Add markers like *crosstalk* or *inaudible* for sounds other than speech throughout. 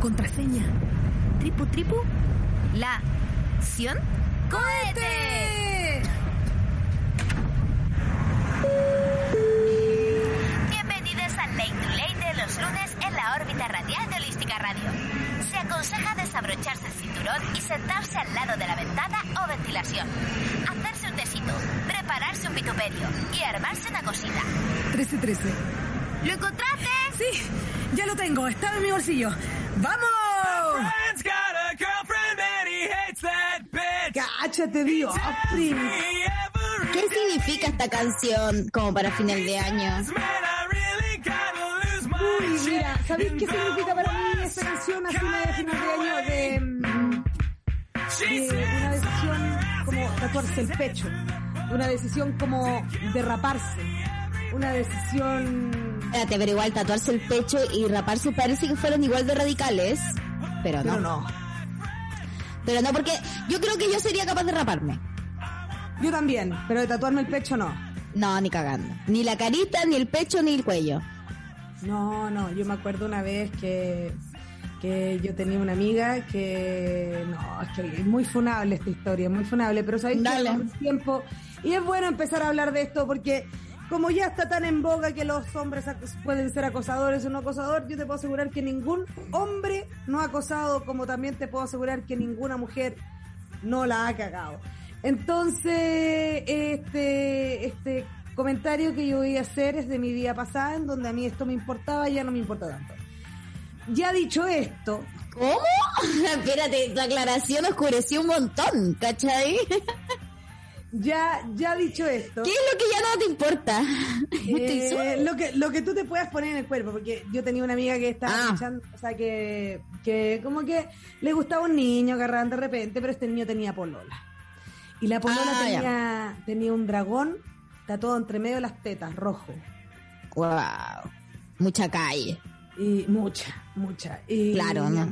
Contraseña. Tripu, tripu. La. ¿Ción? ¡Cohete! Bienvenidos al Late to Late de los lunes en la órbita radial de Holística Radio. Se aconseja desabrocharse cinturón y sentarse al lado de la ventana o ventilación. Hacerse un tecito, prepararse un vituperio y armarse una cosita. 13-13. ¿Lo encontraste? Sí, ya lo tengo. Está en mi bolsillo. ¡Vamos! A. ¡Cáchate, Dios! ¿Qué significa esta canción como para final de año? Uy, mira. ¿sabéis qué significa para mí esta canción así de final de año? De, de una decisión como tatuarse el pecho. Una decisión como derraparse. Una decisión... Espérate, pero igual tatuarse el pecho y raparse parece que fueron igual de radicales. Pero no. Pero no. Pero no, porque yo creo que yo sería capaz de raparme. Yo también, pero de tatuarme el pecho no. No, ni cagando. Ni la carita, ni el pecho, ni el cuello. No, no, yo me acuerdo una vez que, que yo tenía una amiga que, no, es que es muy funable esta historia, muy funable, pero sabéis que Dale. el tiempo, y es bueno empezar a hablar de esto porque como ya está tan en boga que los hombres pueden ser acosadores o no acosadores, yo te puedo asegurar que ningún hombre no ha acosado, como también te puedo asegurar que ninguna mujer no la ha cagado. Entonces, este, este comentario que yo voy a hacer es de mi día pasada, en donde a mí esto me importaba y ya no me importa tanto. Ya dicho esto, ¿Cómo? *laughs* Espérate, tu aclaración oscureció un montón, ¿cachai? *laughs* ya, ya dicho esto, ¿Qué es lo que ya no te importa? *laughs* Eh, lo que, lo que tú te puedas poner en el cuerpo, porque yo tenía una amiga que estaba Ah. escuchando, o sea, que, que como que le gustaba un niño, agarraban de repente, pero este niño tenía polola. Y la polola Ah, ya. tenía, tenía un dragón tatuado entre medio de las tetas, rojo. Wow. Mucha calle. Y mucha, mucha. Y, Claro, ¿no?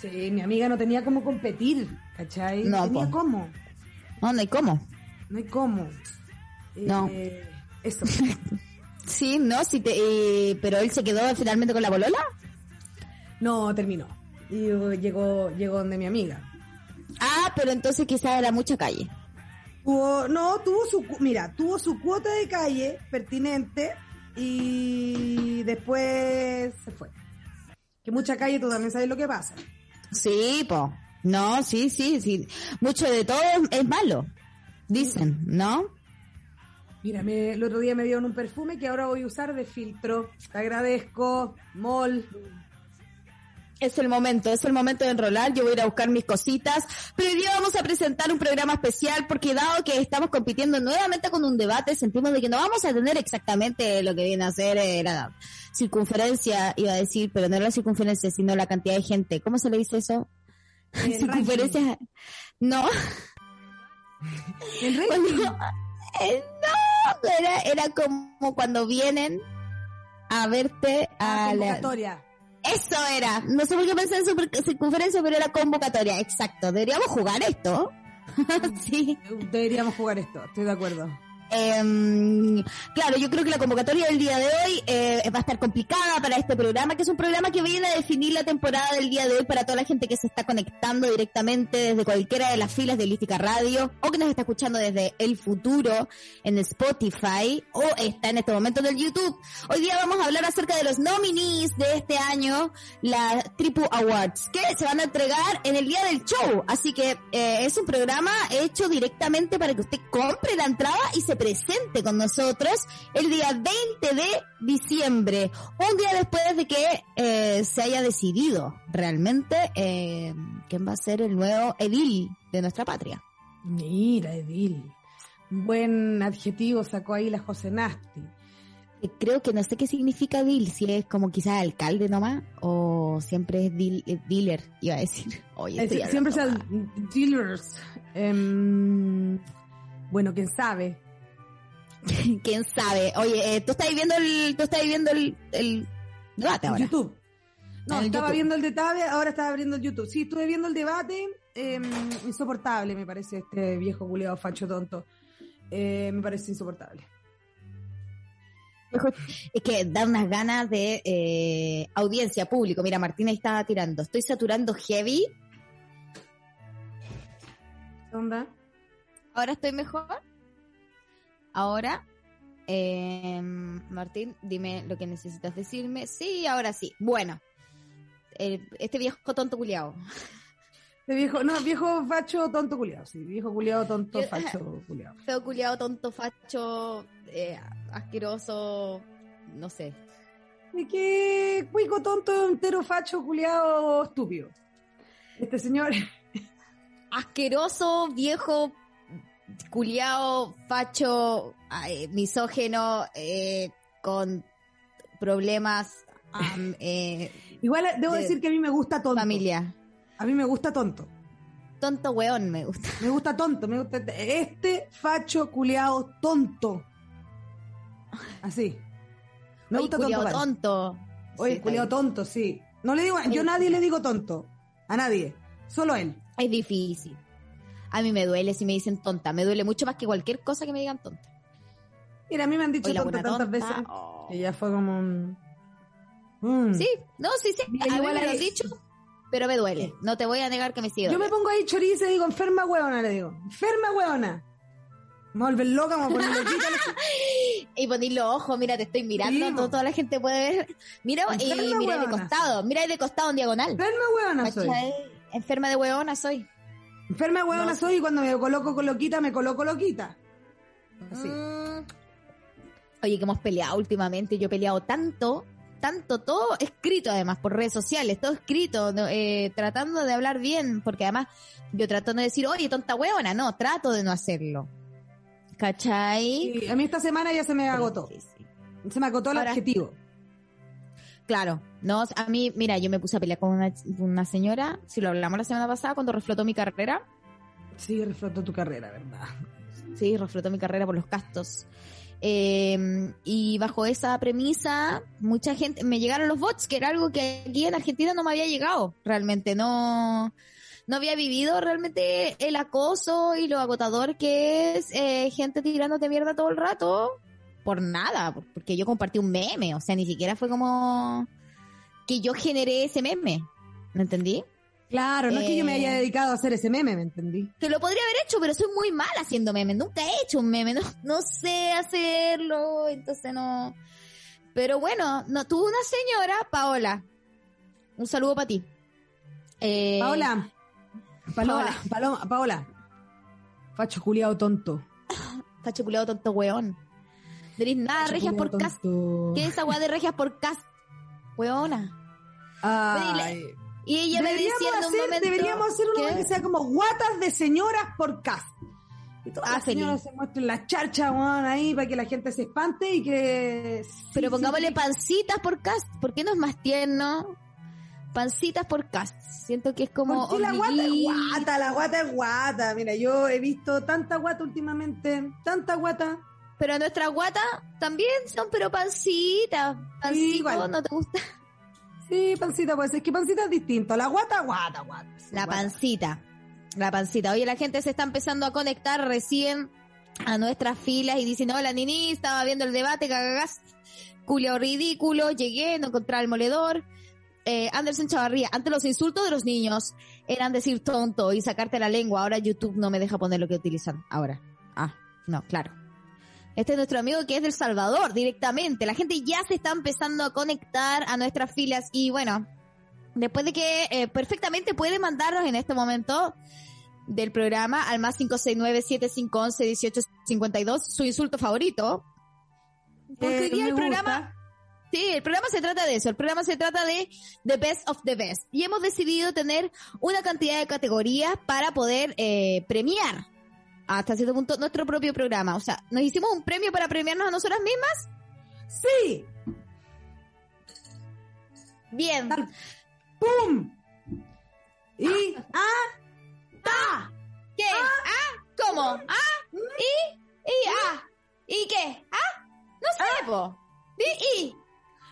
Sí, mi amiga no tenía cómo competir, ¿cachai? No, tenía po. cómo. No, no hay cómo. No hay cómo. No. Eh, eso. *laughs* Sí, no, sí te, eh, pero él se quedó finalmente con la bolola. No, terminó. Y uh, llegó, llegó donde mi amiga. Ah, pero entonces quizás era mucha calle. Tuvo, no, tuvo su, mira, tuvo su cuota de calle pertinente y después se fue. Que mucha calle, tú también sabes lo que pasa. Sí, po. No, sí, sí, sí. Mucho de todo es, malo. Dicen, ¿no? Mira, me- el otro día me dieron un perfume que ahora voy a usar de filtro. Te agradezco, Mol. Es el momento, es el momento de enrolar, yo voy a ir a buscar mis cositas, pero hoy día vamos a presentar un programa especial porque dado que estamos compitiendo nuevamente con un debate, sentimos de que no vamos a tener exactamente lo que viene a ser eh, la circunferencia, iba a decir, pero no la circunferencia, sino la cantidad de gente. ¿Cómo se le dice eso? El *laughs* circunferencia. No, El cuando, eh, no, era, era como cuando vienen a verte Ah, a la, convocatoria. Eso era. No sé por qué pensé en super- circunferencia, pero era convocatoria. Exacto. Deberíamos jugar esto. *laughs* sí. Deberíamos jugar esto, estoy de acuerdo. Em, claro, yo creo que la convocatoria del día de hoy eh, va a estar complicada para este programa, que es un programa que viene a definir la temporada del día de hoy para toda la gente que se está conectando directamente desde cualquiera de las filas de Lística Radio o que nos está escuchando desde el futuro en Spotify o está en este momento en el YouTube. Hoy día vamos a hablar acerca de los nominees de este año, la Triple Awards, que se van a entregar en el día del show. Así que eh, es un programa hecho directamente para que usted compre la entrada y se presente con nosotros el día 20 de diciembre, un día después de que eh, se haya decidido realmente eh, quién va a ser el nuevo edil de nuestra patria. Mira, Edil. Buen adjetivo sacó ahí la José Nasti. Eh, Creo que no sé qué significa edil, si es como quizás alcalde nomás o siempre es dil- eh, dealer, iba a decir. *laughs* Oye, siempre sean dealers. Em, bueno, quién sabe. *laughs* ¿Quién sabe? Oye, eh, tú estás viendo el, tú estás viendo el, el debate ahora. YouTube. No, el estaba YouTube. viendo el debate, ahora estaba abriendo el YouTube. Sí, estuve viendo el debate. eh, insoportable, me parece, este viejo culeado facho tonto. Eh, me parece insoportable. *laughs* Es que da unas ganas de eh, audiencia, público. Mira, Martina ahí estaba tirando. Estoy saturando heavy. ¿Qué onda? Ahora estoy mejor. Ahora, eh, Martín, dime lo que necesitas decirme. Sí, ahora sí. Bueno, el- este viejo tonto culiao. Este viejo, no, viejo facho tonto culeado, sí. Viejo culeado tonto Yo- facho *laughs* culeado. Feo culiao, tonto, facho, eh, asqueroso, no sé. ¿De qué cuico tonto entero facho culeado estúpido? Este señor, *laughs* Asqueroso, viejo, culiao, facho, ay, misógeno, eh, con problemas, *laughs* eh, igual debo De- decir que a mí me gusta tonto. familia. A mí me gusta tonto. Tonto weón me gusta. Me gusta tonto, me gusta este facho culeado tonto. Así. Me Oye, gusta culiao tonto. tonto. Oye, Sí, culiao tonto, sí. No le digo, yo a nadie le digo tonto. A nadie. Solo él. Es difícil. A mí me duele si me dicen tonta. Me duele mucho más que cualquier cosa que me digan tonta. Mira, a mí me han dicho tonta tantas tonta. veces. oh. Que ya fue como un... Mm. Sí, no, sí, sí. A mí igual me lo dicho, pero me duele. No te voy a negar que me sigue Yo me pongo ahí chorizo y digo, enferma hueona, le digo. Enferma hueona. Me volver loca, me poner. *laughs* Y poner los ojos, mira, te estoy mirando, Sí, todo- mo. toda la gente puede ver. Mira, y mira de costado, mira de costado en diagonal. Enferma hueona soy. ¿Cachai? Enferma de huevona soy. Enferma hueona No. soy y cuando me coloco con loquita, me coloco loquita. Así. Mm. Oye, que hemos peleado últimamente. Yo he peleado tanto, tanto, todo escrito además por redes sociales, todo escrito, eh, tratando de hablar bien, porque además yo trato de no decir, oye, tonta huevona, no, trato de no hacerlo. ¿Cachai? Y a mí esta semana ya se me agotó. Sí, sí. Se me agotó el Ahora- adjetivo. Claro, no, a mí, mira, yo me puse a pelear con una, una señora, si lo hablamos la semana pasada, cuando reflotó mi carrera, Sí, reflotó tu carrera, ¿verdad? sí, reflotó mi carrera por los gastos. Eh, y bajo esa premisa, mucha gente, me llegaron los bots, que era algo que aquí en Argentina no me había llegado, realmente, no, no había vivido realmente el acoso y lo agotador que es eh, gente tirándote mierda todo el rato, por nada, porque yo compartí un meme, o sea, ni siquiera fue como que yo generé ese meme, ¿me entendí? Claro, no es que yo me Eh. haya dedicado a hacer ese meme, ¿me entendí? Que lo podría haber hecho, pero soy muy mala haciendo memes. Nunca he hecho un meme, no, no sé hacerlo, entonces no. Pero bueno, no tuvo una señora, Paola. Un saludo para ti. Eh, Paola. Paloma, Paola. Paloma, Paola. Facho culiado tonto. Facho culiao tonto weón. Tenés nada regias por cast. ¿Qué es esa weá de regias por cast? Weona. Ay. Y ella me un momento. deberíamos hacer uno ¿Qué? que sea como guatas de señoras por cast. Y todas Ah, las señoras se muestren la charcha, weón, ahí para que la gente se espante y que... Pero pongámosle sí, pancitas por cast. ¿Por qué no es más tierno? Pancitas por cast. Siento que es como. Porque la guata es guata, la guata es guata. Mira, yo he visto tanta guata últimamente, tanta guata. Pero nuestras guatas también son, pero pancitas. Pancito, igual. ¿no te gusta? Sí, pancita, pues es que pancita es distinto. La guata, guata, guata. La Guata. pancita. La pancita. Oye, la gente se está empezando a conectar recién a nuestras filas y dicen, hola Nini, estaba viendo el debate, cagagás, culio ridículo, llegué, no encontré el moledor. Eh, Anderson Chavarría, antes los insultos de los niños eran decir tonto y sacarte la lengua, ahora YouTube no me deja poner lo que utilizan ahora. Ah, no, claro. Este es nuestro amigo que es del Salvador directamente. La gente ya se está empezando a conectar a nuestras filas y bueno, después de que eh, perfectamente puede mandarnos en este momento del programa al más 569-7511-1852 su insulto favorito. Porque Eh, hoy día el programa, sí, el programa se trata de eso, el programa se trata de The Best of the Best. Y hemos decidido tener una cantidad de categorías para poder eh, premiar hasta cierto punto nuestro propio programa. O sea, nos hicimos un premio para premiarnos a nosotras mismas. Sí, Bien. Tal- ¡pum! Y, *laughs* ah, ¡Ah! ¿Qué? ¿Ah? ¿Cómo? ¿Ah? ¿Y? ¿Y? ¿Ah? ¿Y qué? ¿Ah? No sé, po. ¿Y? ¿Y?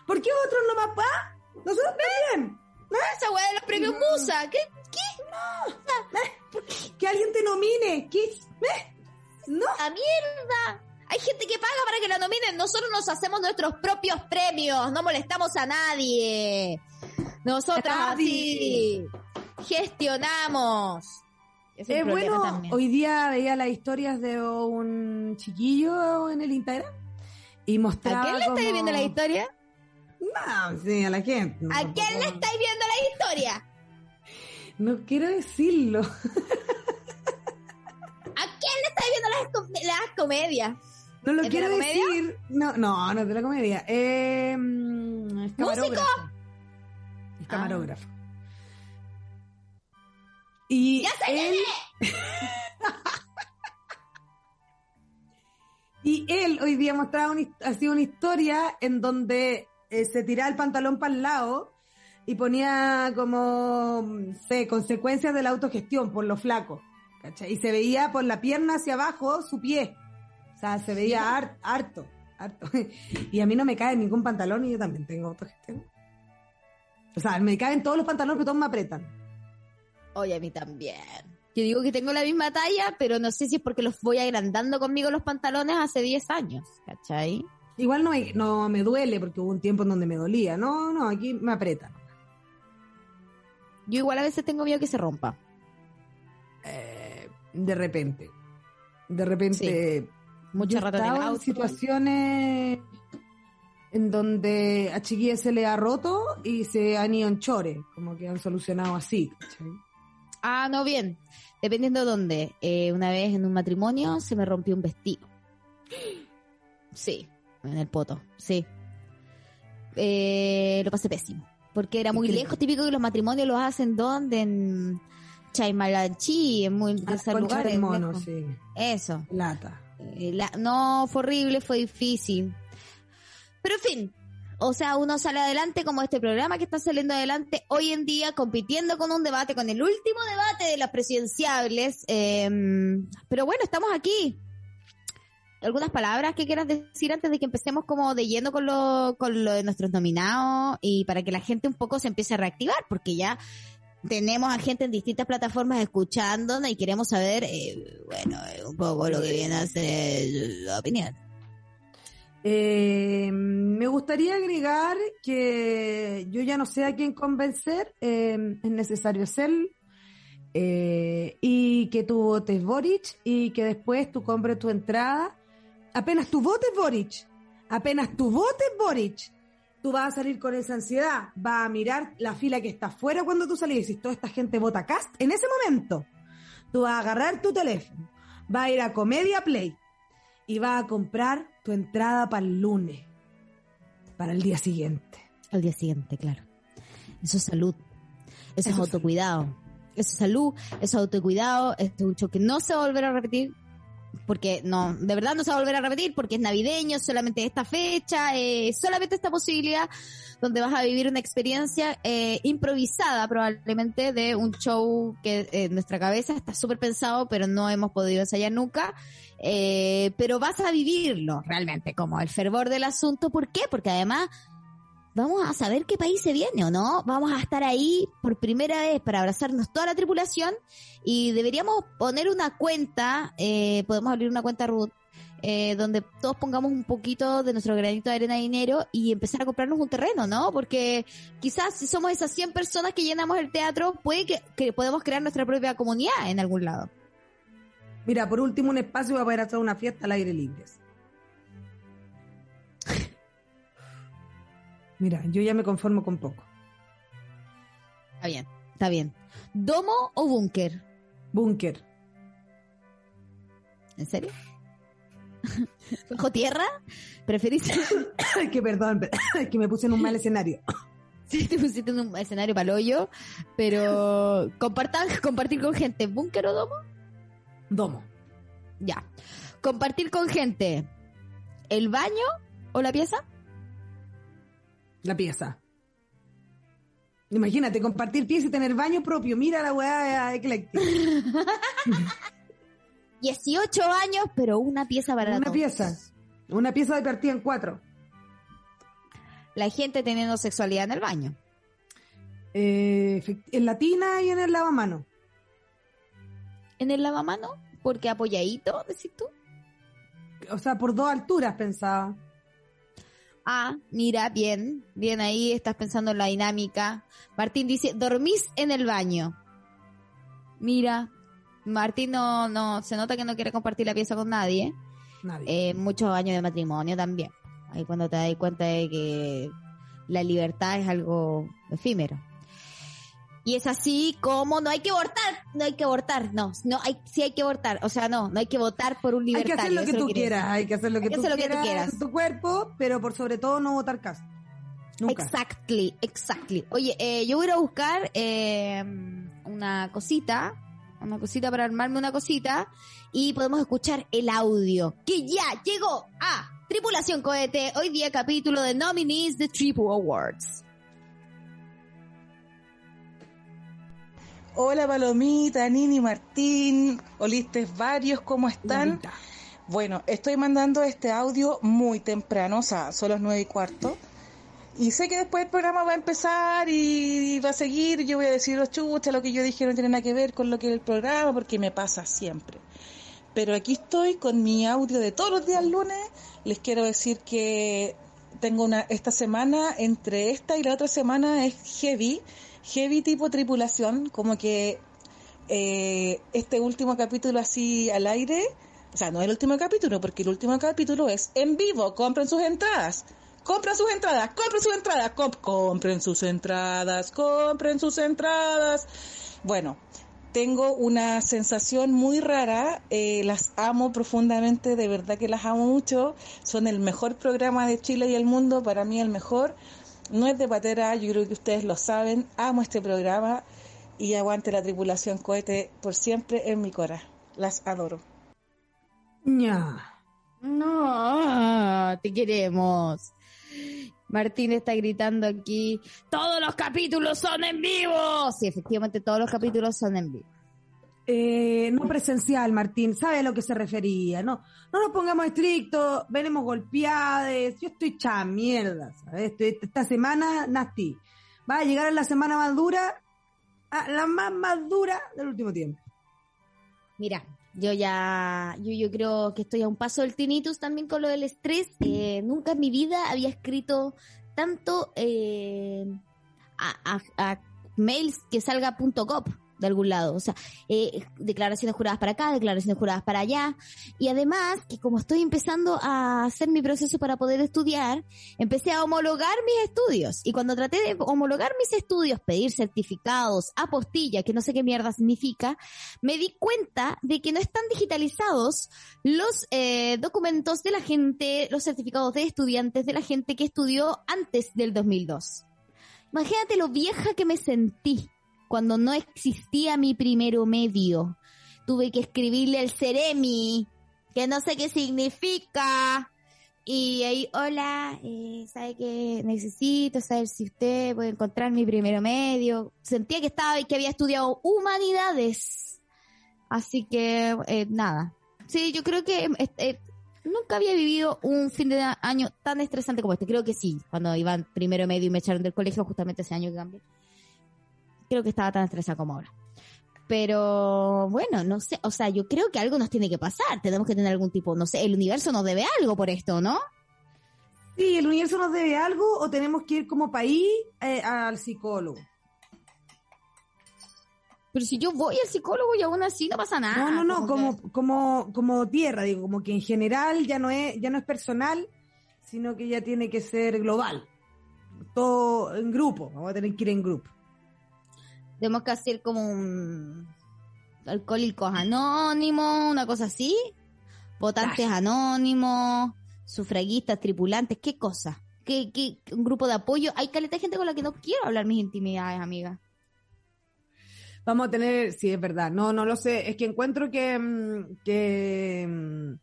¿por qué otros no más pa? Nosotros también. Excusa? ¿Qué? Que alguien te nomine. ¿Qué? ¿Eh? No. ¡La mierda! Hay gente que paga para que la nominen. Nosotros nos hacemos nuestros propios premios. No molestamos a nadie. Nosotras Nadie. así gestionamos. Es Eh, bueno, también. hoy día veía las historias de un chiquillo en el Instagram y mostraba ¿A quién le estáis como- viendo la historia? No, sí, a la gente. no, ¿A quién le estáis viendo la historia? No quiero decirlo. *laughs* ¿A quién le estáis viendo las, com- las comedias? No lo ¿Es de quiero decir. No, no, no es de la comedia. Eh, mm, es camarógrafo. Es camarógrafo. Y ¡Ya sé él, *laughs* y él hoy día mostraba una, his- hacía una historia en donde eh, se tiraba el pantalón para el lado y ponía como, sé, consecuencias de la autogestión por lo flaco. ¿cachai? Y se veía por la pierna hacia abajo su pie. O sea, se veía har- harto, harto. *laughs* Y a mí no me cae ningún pantalón y yo también tengo autogestión. O sea, me caen todos los pantalones, pero todos me apretan. Oye, a mí también. Yo digo que tengo la misma talla, pero no sé si es porque los voy agrandando conmigo los pantalones hace 10 años, ¿cachai? Igual no me, no me duele porque hubo un tiempo en donde me dolía. No, no, aquí me apretan. Yo igual a veces tengo miedo que se rompa. Eh, de repente. De repente. En auto. situaciones en donde a chiquillas se le ha roto y se han ido en chores, como que han solucionado así. ¿cachai? Ah, no, bien. Dependiendo de dónde. Eh, una vez en un matrimonio se me rompió un vestido. Sí, en el poto, sí. Eh, lo pasé pésimo. Porque era muy lejos, típico que los matrimonios los hacen donde en Chaimalanchi, en muy de esos lugares. mono, sí. Eso. Lata. Eh, la- no, fue horrible, fue difícil. Pero en fin, o sea, uno sale adelante como este programa que está saliendo adelante hoy en día, compitiendo con un debate, con el último debate de las presidenciables. eh, pero bueno, estamos aquí. ¿Algunas palabras que quieras decir antes de que empecemos como de lleno con lo, con lo de nuestros nominados y para que la gente un poco se empiece a reactivar? Porque ya tenemos a gente en distintas plataformas escuchándonos y queremos saber, eh, bueno, eh, un poco lo que viene a ser la opinión. Eh, me gustaría agregar que yo ya no sé a quién convencer, eh, es necesario ser, eh, y que tú votes Boric y que después tú compres tu entrada. Apenas tú votes Boric, apenas tú votes Boric, tú vas a salir con esa ansiedad, vas a mirar la fila que está afuera cuando tú salís, y toda esta gente vota Cast, en ese momento, tú vas a agarrar tu teléfono, vas a ir a Comedia Play, y vas a comprar tu entrada para el lunes, para el día siguiente. Al día siguiente, claro. Eso es salud. Eso, es Eso es autocuidado. Eso es salud, eso es autocuidado. Esto es un show que no se va a volver a repetir. Porque no, de verdad no se va a volver a repetir porque es navideño, solamente esta fecha, eh, solamente esta posibilidad donde vas a vivir una experiencia eh, improvisada probablemente de un show que eh, en nuestra cabeza está súper pensado pero no hemos podido ensayar nunca. Eh, pero vas a vivirlo realmente como el fervor del asunto. ¿Por qué? Porque además vamos a saber qué país se viene o no. Vamos a estar ahí por primera vez para abrazarnos toda la tripulación y deberíamos poner una cuenta, eh, podemos abrir una cuenta Ruth, eh, donde todos pongamos un poquito de nuestro granito de arena de dinero y empezar a comprarnos un terreno, ¿no? Porque quizás si somos esas 100 personas que llenamos el teatro, puede que, que podemos crear nuestra propia comunidad en algún lado. Mira, por último, un espacio para poder hacer una fiesta al aire libre. Mira, yo ya me conformo con poco. Está bien, está bien. ¿Domo o búnker? Búnker. ¿En serio? *laughs* ¿Bajo tierra? ¿Preferís? *coughs* que perdón, es *coughs* que me puse en un mal escenario. *coughs* Sí, te pusiste en un escenario para hoyo, pero compartan, compartir con gente, búnker o domo, Domo. ya. Compartir con gente, el baño o la pieza, La pieza. Imagínate, compartir pieza y tener baño propio. Mira la weá ecléctica. *laughs* 18 años, pero una pieza para Una todos. pieza. Una pieza de partida en cuatro. La gente teniendo sexualidad en el baño. Eh, en la tina y en el lavamano. ¿En el lavamano? Porque apoyadito, decís tú. O sea, por dos alturas pensaba. Ah, mira, bien, bien ahí estás pensando en la dinámica. Martín dice, dormís en el baño. Mira, Martín no, no, se nota que no quiere compartir la pieza con nadie. Nadie. Eh, muchos años de matrimonio también. Ahí cuando te das cuenta de que la libertad es algo efímero. Y es así como no hay que abortar, no hay que abortar, no, no hay, sí hay que abortar, o sea, no, no hay que votar por un hay que libertario. hacer lo que tú quieras, hay que hacer lo que, tú, hacer lo que tú quieras tu cuerpo, pero por sobre todo no votar caso. Nunca. Exactly, exactly. Oye, eh, yo voy a ir a buscar eh, una cosita, una cosita para armarme una cosita y podemos escuchar el audio que ya llegó a Tripulación Cohete, hoy día capítulo de Nominees de Triple Awards. Hola Palomita, Nini, Martín, Olistes varios, ¿cómo están? Bueno, estoy mandando este audio muy temprano, o sea, son las nueve y cuarto. Y sé que después el programa va a empezar y va a seguir. Yo voy a decir, los chucha, lo que yo dije no tiene nada que ver con lo que es el programa, porque me pasa siempre. Pero aquí estoy con mi audio de todos los días lunes. Les quiero decir que tengo una, esta semana, entre esta y la otra semana es heavy, heavy tipo tripulación, como que eh, este último capítulo así al aire, o sea, no el último capítulo, porque el último capítulo es en vivo, compren sus entradas. Compren sus entradas, compren sus entradas, comp- compren sus entradas, compren sus entradas. Bueno, tengo una sensación muy rara, eh, las amo profundamente, de verdad que las amo mucho, son el mejor programa de Chile y el mundo, para mí el mejor, no es de patera, yo creo que ustedes lo saben, amo este programa y aguante la tripulación cohete por siempre en mi cora, las adoro. No, te queremos. Martín está gritando aquí, todos los capítulos son en vivo. Sí, efectivamente, todos los capítulos son en vivo. Eh, no presencial, Martín, sabe a lo que se refería, no, no nos pongamos estrictos, venimos golpeadas, yo estoy mierda, ¿sabes? Estoy- esta semana, nasty, va a llegar a la semana más dura, a la más más dura del último tiempo. Mira, yo ya, yo, yo creo que estoy a un paso del tinnitus también con lo del estrés. Eh, nunca en mi vida había escrito tanto eh, a, mails que salga punto de algún lado. O sea, eh, declaraciones juradas para acá, declaraciones juradas para allá. Y además, que como estoy empezando a hacer mi proceso para poder estudiar, empecé a homologar mis estudios. Y cuando traté de homologar mis estudios, pedir certificados, apostilla, que no sé qué mierda significa, me di cuenta de que no están digitalizados los eh, documentos de la gente, los certificados de estudiantes de la gente que estudió antes del 2002. Imagínate lo vieja que me sentí cuando no existía mi primero medio. Tuve que escribirle al Ceremi, que no sé qué significa. Y ahí, hola, eh, ¿sabe qué necesito? Saber si usted puede encontrar mi primero medio. Sentía que estaba que había estudiado humanidades. Así que, eh, nada. Sí, yo creo que eh, eh, nunca había vivido un fin de año tan estresante como este. Creo que sí, cuando iba en primero medio y me echaron del colegio justamente ese año que cambié. Creo que estaba tan estresada como ahora. Pero bueno, no sé, o sea, yo creo que algo nos tiene que pasar. Tenemos que tener algún tipo, no sé, el universo nos debe algo por esto, ¿no? Sí, el universo nos debe algo o tenemos que ir como país eh, al psicólogo. Pero si yo voy al psicólogo y aún así no pasa nada. No, no, no, como como, como, como tierra, digo, como que en general ya no es, ya no es personal, sino que ya tiene que ser global. Todo en grupo, vamos a tener que ir en grupo. Tenemos que hacer como un alcohólicos anónimos, una cosa así. Votantes anónimos, sufragistas, tripulantes, ¿qué cosa? ¿Qué, qué, un grupo de apoyo? Hay caleta de gente con la que no quiero hablar mis intimidades, amiga. Vamos a tener, sí, es verdad, no, no lo sé, es que encuentro que, mm, que mm,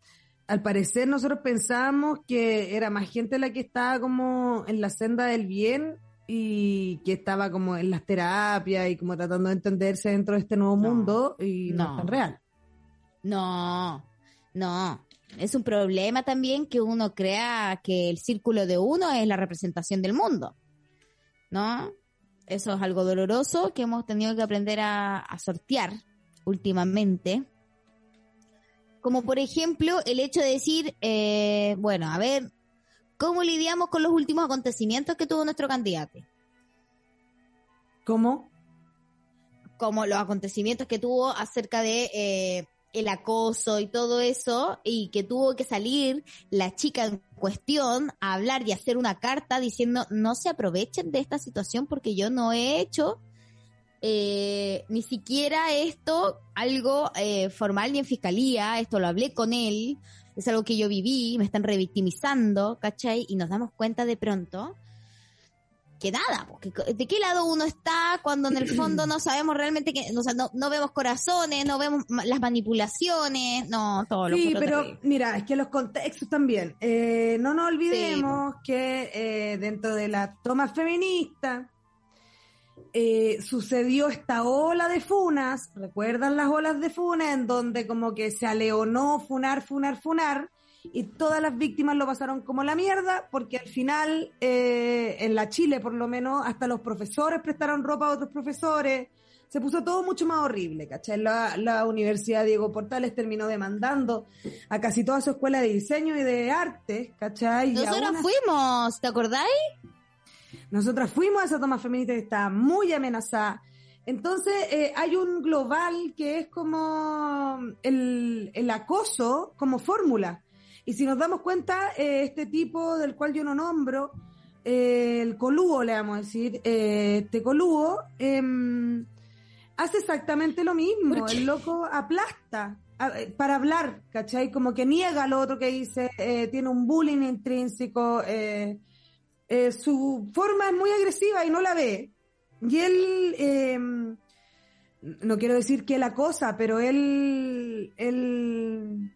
al parecer nosotros pensábamos que era más gente la que estaba como en la senda del bien y que estaba como en las terapias y como tratando de entenderse dentro de este nuevo No, mundo y no, no. es tan real. No, no. Es un problema también que uno crea que el círculo de uno es la representación del mundo. ¿No? eso es algo doloroso que hemos tenido que aprender a, a sortear últimamente. Como por ejemplo el hecho de decir, eh, bueno, a ver, ¿cómo lidiamos con los últimos acontecimientos que tuvo nuestro candidato? ¿Cómo? como los acontecimientos que tuvo acerca de eh, el acoso y todo eso, y que tuvo que salir la chica en cuestión a hablar y hacer una carta diciendo no se aprovechen de esta situación porque yo no he hecho eh, ni siquiera esto algo eh, formal ni en fiscalía, esto lo hablé con él, es algo que yo viví, me están revictimizando, ¿cachai? Y nos damos cuenta de pronto que nada, porque de qué lado uno está cuando en el *clears throat* fondo no sabemos realmente que, o sea, no, no vemos corazones, no vemos las manipulaciones, no, todo lo Sí, pero terrible. mira, es que los contextos también. Eh, no nos olvidemos que eh, dentro de la toma feminista eh, sucedió esta ola de funas, ¿recuerdan las olas de funas en donde como que se aleonó funar, funar, funar? Y todas las víctimas lo pasaron como la mierda, porque al final, eh, en la Chile por lo menos, hasta los profesores prestaron ropa a otros profesores, se puso todo mucho más horrible, ¿cachai? La, la Universidad Diego Portales terminó demandando a casi toda su escuela de diseño y de arte, ¿cachai? Y Nosotros fuimos, ¿te acordáis? Nosotras fuimos a esa toma feminista que estaba muy amenazada. Entonces, eh, hay un global que es como el, el acoso como fórmula. Y si nos damos cuenta, eh, este tipo del cual yo no nombro, eh, el colúo, le vamos a decir, este colúo, em, hace exactamente lo mismo. El loco aplasta a- para hablar, ¿cachai? Como que niega lo otro que dice, eh, tiene un bullying intrínseco, eh, su forma es muy agresiva y no la ve. Y él, eh, no quiero decir que la cosa, pero él, él,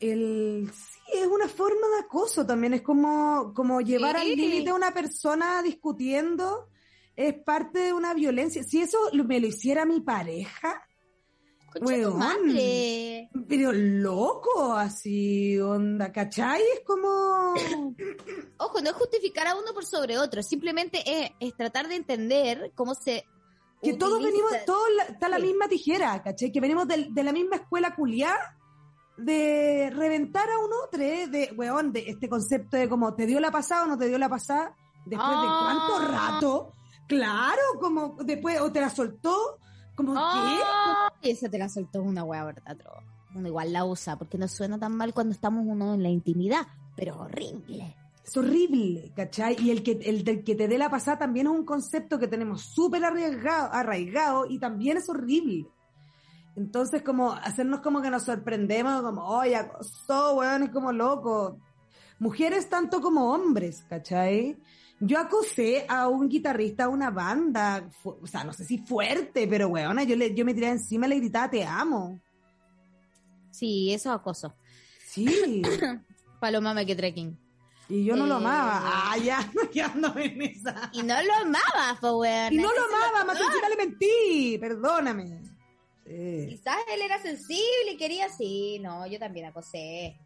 él, sí, es una forma de acoso también, es como, como llevar al límite a una persona discutiendo, es parte de una violencia. Si eso me lo hiciera mi pareja, Weón. madre. pero loco, así, onda, ¿cachai? Es como... *coughs* Ojo, no es justificar a uno por sobre otro, simplemente es, es tratar de entender cómo se... que todos venimos, todos la- está la Sí. misma tijera, ¿cachai? Que venimos del- de, la misma escuela culiá de reventar a un otro, ¿eh? de, weón, de este concepto de como, ¿te dio la pasada o no te dio la pasada? Después de Ah. cuánto rato, claro, como después, o te la soltó, como, Ah, y esa te la soltó una hueá, ¿verdad? Uno igual la usa, porque no suena tan mal cuando estamos uno en la intimidad, pero horrible. ¿qué? Es horrible, ¿cachai? Y el que, el del que te dé la pasada también es un concepto que tenemos súper arraigado, arraigado y también es horrible. Entonces, como hacernos como que nos sorprendemos, como, oye, acosó, weón, es como loco. Mujeres tanto como hombres, ¿cachai? Yo acosé a un guitarrista, a una banda, o sea, no sé si fuerte, pero weona, yo, le, yo me tiré encima y le gritaba, te amo. Sí, eso es acoso. Sí, *coughs* Paloma me que trekking. y yo no lo Eh, amaba. Ah, ya, *laughs* quedándome en esa. Y no lo amaba, weón. Y no lo amaba, más encima le mentí, perdóname. Sí. Quizás él era sensible y quería, sí, no, yo también acosé.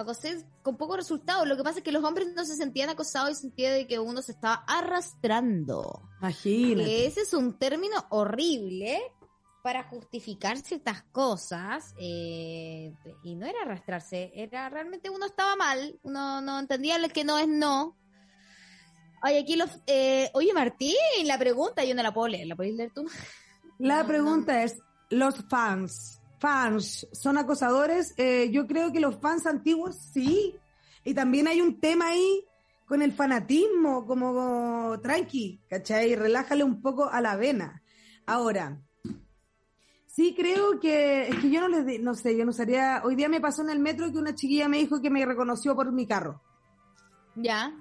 Acosé con poco resultado. Lo que pasa es que los hombres no se sentían acosados y sentían de que uno se estaba arrastrando. Imagínate. Ese es un término horrible para justificar ciertas cosas. eh, y no era arrastrarse, era realmente uno estaba mal, uno no entendía lo que no es no. Oye, aquí los. eh, oye, Martín, la pregunta, yo no la puedo leer, ¿la podéis leer tú? La No, pregunta es, los fans, fans, ¿son acosadores? Eh, yo creo que los fans antiguos sí. Y también hay un tema ahí con el fanatismo, como tranqui, ¿cachai? Relájale un poco a la vena. Ahora, sí creo que, es que yo no les, di- no sé, yo no usaría, hoy día me pasó en el metro que una chiquilla me dijo que me reconoció por mi carro. Ya.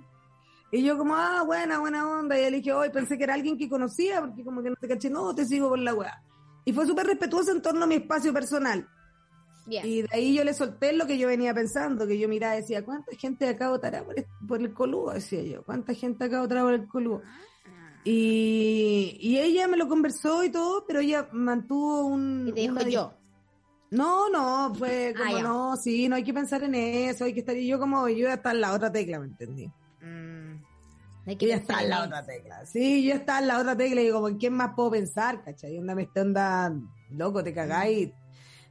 Y yo como, ah, buena, buena onda. Y él dije, hoy pensé que era alguien que conocía, porque como que no te caché, no, te sigo por la weá. Y fue súper respetuoso en torno a mi espacio personal. Y de ahí yo le solté lo que yo venía pensando, que yo miraba y decía, ¿cuánta gente acá votará por, el- por el coludo? Decía yo, ¿cuánta gente acá votará por el coludo? Y, y ella me lo conversó y todo, pero ella mantuvo un... Y te dijo yo. No, no, fue Ah, como, no, sí, no hay que pensar en eso, hay que estar... Y yo como, yo ya está en la otra tecla, ¿me entendí? Hay que ya está en la otra tecla. Sí, yo está en la otra tecla y digo, ¿en quién más puedo pensar? ¿Cachai? Onda, me está onda, loco, te cagáis,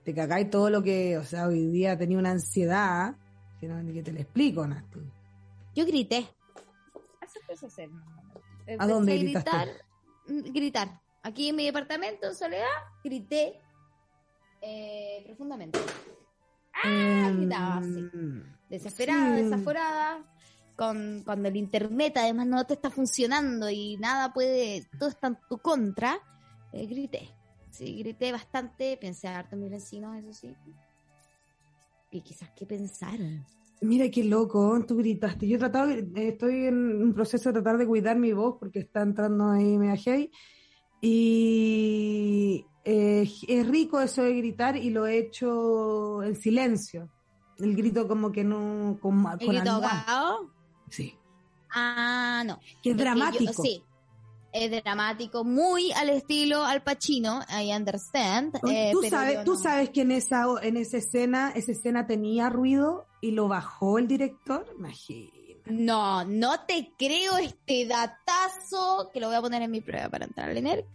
te cagáis todo lo que, o sea, hoy día tenía una ansiedad que no ni que te lo explico, Nati. Yo grité. Eso empezó a hacer. ¿A dónde gritaste? Gritar, mm, gritar. Aquí en mi departamento, en soledad, grité eh, profundamente. Ah, gritaba así. Desesperada, Sí. desaforada. Con, cuando el internet además no te está funcionando y nada puede, todo está en tu contra, eh, grité. Sí, grité bastante, pensé harto en mis vecinos, eso sí. Y quizás qué pensaron. Mira qué loco, tú gritaste. Yo he tratado, eh, estoy en un proceso de tratar de cuidar mi voz porque está entrando ahí media heavy. Y eh, es rico eso de gritar y lo he hecho en silencio. El grito como que no... Con, ¿El con grito ahogado? Sí. Ah, no. Que es dramático. yo- sí. Es dramático, muy al estilo Al Pacino, I understand. eh, tú pero sabes, tú sabes que en esa, en esa escena, esa escena tenía ruido y lo bajó el director. Imagina. No, no te creo este datazo que lo voy a poner en mi prueba para entrar al ENER.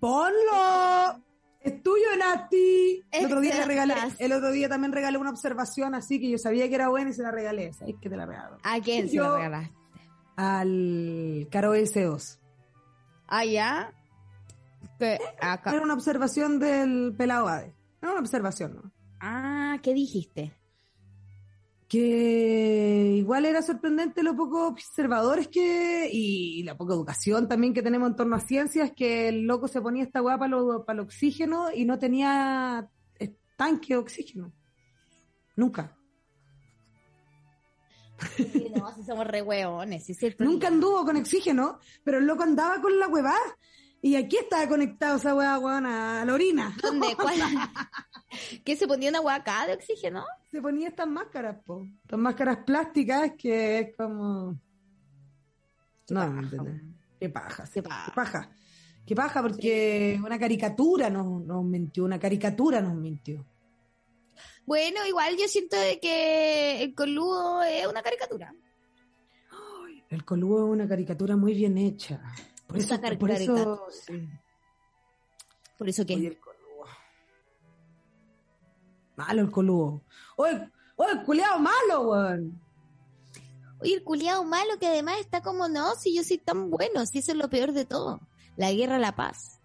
¡Ponlo! Es tuyo, Nati. El otro día le regalé, el otro día también regalé una observación así que yo sabía que era buena y se la regalé. ¿Sabes que te la regalo? ¿A quién se Yo- lo regalaste? Al Caro S2. Ah, ya. Que acá. Era una observación del pelado Ade. Era una observación, ¿no? Ah, ¿qué dijiste? Que igual era sorprendente lo poco observadores que y la poca educación también que tenemos en torno a ciencias que el loco se ponía esta weá para el oxígeno y no tenía tanque de oxígeno. Nunca. Sí, no, si somos re hueones, cierto. nunca anduvo con oxígeno pero el loco andaba con la huevá y aquí estaba conectado esa weá weona, a la orina *laughs* ¿Dónde? ¿Cuál? *laughs* ¿Qué se ponía una hueá acá de oxígeno? se ponía estas máscaras po estas máscaras plásticas que es como no ¿me entiendes? Qué paja, sí, Qué paja. qué paja. Qué paja, porque una caricatura nos, nos mintió, una caricatura nos mintió. Bueno, igual yo siento de que el coludo es una caricatura. El Coludo es una caricatura muy bien hecha. Por eso, Una por eso, sí. Por eso Oye, que el Coludo. Malo el Coludo. Oye, oye, el culeado malo, weón. Oye, el culiado malo que además está como no, si yo soy tan bueno, si eso es lo peor de todo. La guerra, la paz.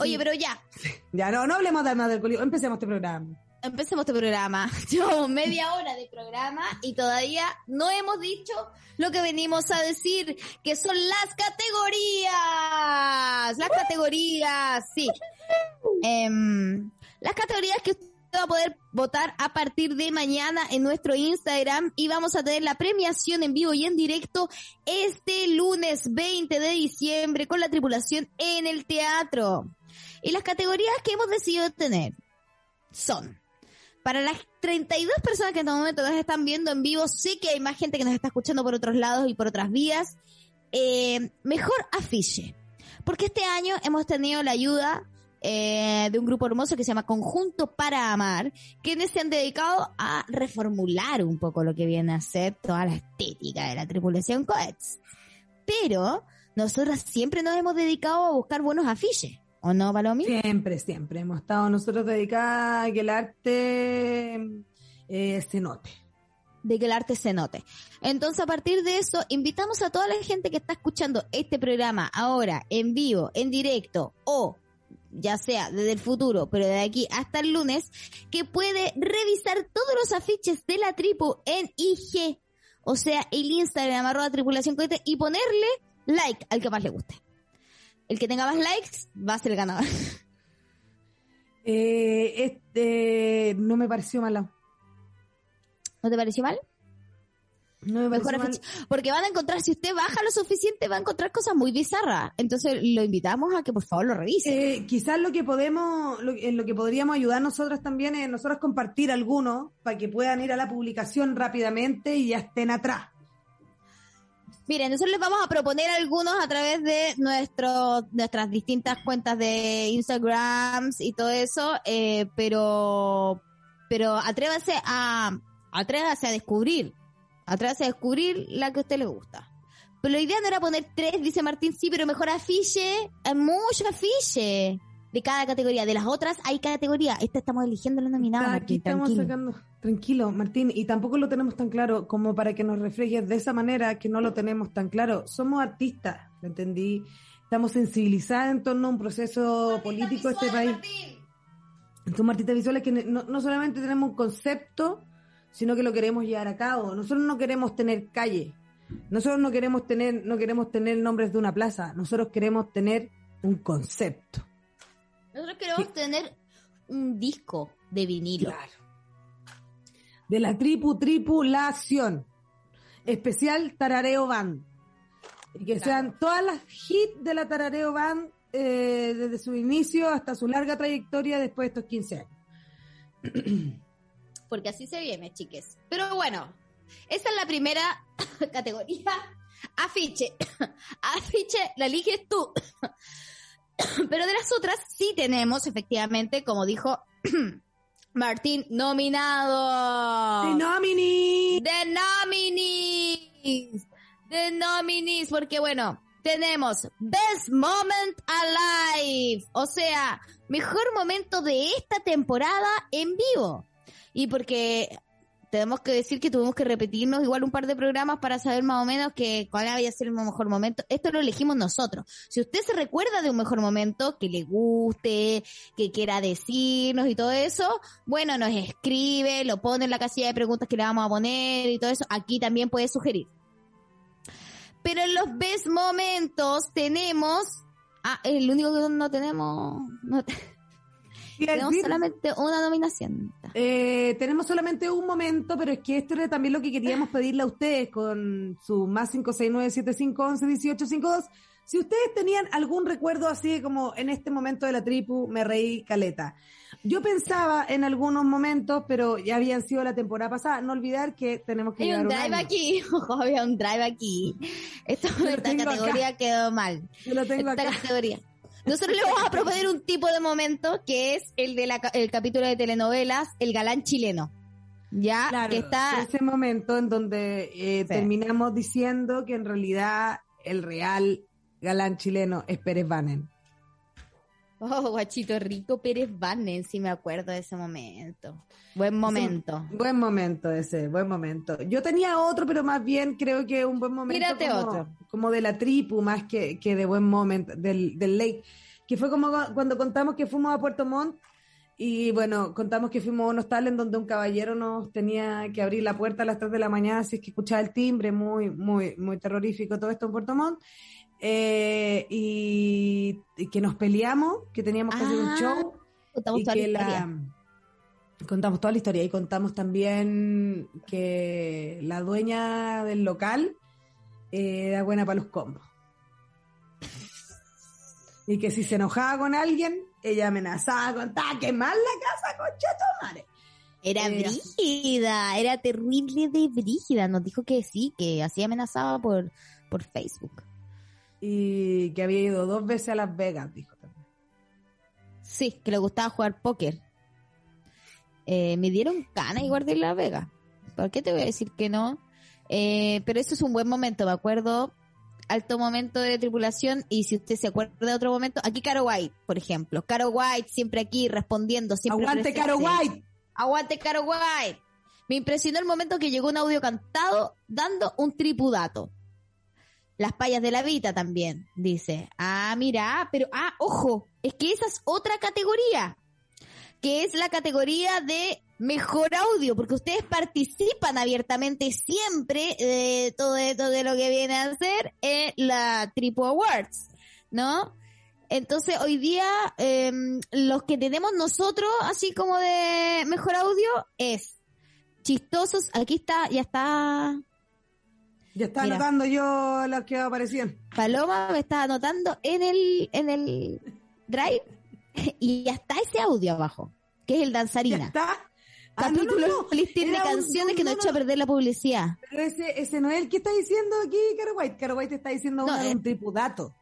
Oye, pero ya, *laughs* Ya, no, no hablemos más del Coludo. Empecemos este programa. Empecemos este programa. *laughs* Llevamos media hora de programa y todavía no hemos dicho lo que venimos a decir, que son las categorías. Las categorías, sí. Em, las categorías que usted va a poder votar a partir de mañana en nuestro Instagram y vamos a tener la premiación en vivo y en directo este lunes 20 de diciembre con la tripulación en el teatro. Y las categorías que hemos decidido tener son para las 32 personas que en este momento nos están viendo en vivo, sé que hay más gente que nos está escuchando por otros lados y por otras vías. Eh, mejor afiche. Porque este año hemos tenido la ayuda eh, de un grupo hermoso que se llama Conjunto para Amar, quienes se han dedicado a reformular un poco lo que viene a ser toda la estética de la tripulación Coets. Pero nosotras siempre nos hemos dedicado a buscar buenos afiches. ¿O no, Palomi? Siempre, siempre. Hemos estado nosotros dedicadas a que el arte eh, se note. de que el arte se note. Entonces, a partir de eso, invitamos a toda la gente que está escuchando este programa ahora, en vivo, en directo, o ya sea desde el futuro, pero de aquí hasta el lunes, que puede revisar todos los afiches de la tripu en IG, o sea, el Instagram, arroba tripulación cohete, y ponerle like al que más le guste. El que tenga más likes va a ser el ganador. *laughs* Eh, este no me pareció mala. ¿No te pareció mal? No me Mejor pareció mal. Porque van a encontrar, si usted baja lo suficiente, va a encontrar cosas muy bizarras. Entonces lo invitamos a que por favor lo revise. Eh, quizás lo que podemos, lo, en lo que podríamos ayudar nosotros también es nosotros compartir algunos para que puedan ir a la publicación rápidamente y ya estén atrás. Miren, nosotros les vamos a proponer algunos a través de nuestro, nuestras distintas cuentas de Instagram y todo eso, eh, pero, pero atrévase a, atrévase a descubrir, atrévase a descubrir la que a usted le gusta. Pero la idea no era poner tres, dice Martín, sí, pero mejor afiche, hay mucho afiche de cada categoría. De las otras hay categoría. Esta estamos eligiendo la nominada, aquí estamos tranquilo. sacando. Tranquilo, Martín, y tampoco lo tenemos tan claro como para que nos reflejes de esa manera que no lo tenemos tan claro. Somos artistas, ¿me entendí? Estamos sensibilizadas en torno a un proceso político de este país. Somos artistas visuales que no, no solamente tenemos un concepto, sino que lo queremos llevar a cabo. Nosotros no queremos tener calle. Nosotros no queremos tener, no queremos tener nombres de una plaza. Nosotros queremos tener un concepto. Nosotros queremos tener un disco de vinilo. Claro. De la tripu tripulación. Especial Tarareo Band. Y que sean todas las hits de la Tarareo Band eh, desde su inicio hasta su larga trayectoria después de estos 15 años. *clears throat* Porque así se viene, chiques. Pero bueno, esa es la primera *coughs* categoría. Afiche. *coughs* Afiche, la eliges tú. *coughs* Pero de las otras sí tenemos, efectivamente, como dijo Martín, nominado. ¡The Nomini! The nominees. The nominees, porque bueno, tenemos Best Moment Alive, o sea, mejor momento de esta temporada en vivo. Y porque tenemos que decir que tuvimos que repetirnos igual un par de programas para saber más o menos que cuál había sido el mejor momento. Esto lo elegimos nosotros. Si usted se recuerda de un mejor momento que le guste, que quiera decirnos y todo eso, bueno, nos escribe, lo pone en la casilla de preguntas que le vamos a poner y todo eso. Aquí también puede sugerir. Pero en los best momentos tenemos, ah, el único que no tenemos, tenemos solamente una nominación. eh, tenemos solamente un momento, pero es que esto era también lo que queríamos pedirle a ustedes con su más 569-7511-1852. Si ustedes tenían algún recuerdo así como en este momento de la tripu, me reí caleta. Yo pensaba en algunos momentos, pero ya habían sido la temporada pasada. No olvidar que tenemos que Hay un drive aquí, *laughs* ojo, había un drive aquí. Esto, esta acá. categoría quedó mal. Yo lo tengo esta acá. categoría. Nosotros le vamos a proponer un tipo de momento que es el de la, ca- el capítulo de telenovelas, el galán chileno. Ya, Claro, que está, ese momento en donde eh, Sí. terminamos diciendo que en realidad el real galán chileno es Pérez Banen. Oh, guachito rico Pérez Bannen, si me acuerdo de ese momento. Buen momento. Buen momento ese, buen momento. Yo tenía otro, pero más bien creo que un buen momento Tírate como, otro. como de la tripu, más que, que de buen momento, del, del lake. Que fue como cu- cuando contamos que fuimos a Puerto Montt y bueno, contamos que fuimos a un hostal en donde un caballero nos tenía que abrir la puerta a las 3 de la mañana, así es que escuchaba el timbre, muy, muy, muy terrorífico todo esto en Puerto Montt. Eh, y, y que nos peleamos, que teníamos que hacer un Ah, show Contamos y toda que la historia. contamos toda la historia y contamos también que la dueña del local eh, era buena para los combos y que si se enojaba con alguien ella amenazaba con "Ta, quemar la casa con madre Era Eh, brígida, era terrible de brígida. Nos dijo que sí, que así amenazaba por, por Facebook. Y que había ido dos veces a Las Vegas dijo también Sí, que le gustaba jugar póker. Eh, me dieron ganas igual de ir a La Vega. ¿Por qué te voy a decir que no? Eh, pero eso es un buen momento, me acuerdo. Alto momento de tripulación. Y si usted se acuerda de otro momento, aquí Caro White, por ejemplo. Caro White siempre aquí respondiendo, siempre aguante presente. Caro White Aguante Caro White. Me impresionó el momento que llegó un audio cantado dando un tripudato. Las payas de la Vita también, dice. Ah, mira, pero, ah, ojo, es que esa es otra categoría, que es la categoría de mejor audio, porque ustedes participan abiertamente siempre de todo esto de lo que viene a hacer en la Tripu Awards, ¿no? Entonces, hoy día, eh, los que tenemos nosotros, así como de mejor audio, es chistosos. Aquí está, ya está. Ya está Mira. anotando yo los que aparecían Paloma me está anotando en el, en el drive *laughs* y ya está ese audio abajo, que es el ya danzarina. está Ah, no, Capítulo no, no. un- canciones no, que no, nos echó a perder la publicidad. pero ese, ese no es el que está diciendo aquí Caro White Caro White está diciendo una de eh. un tripudato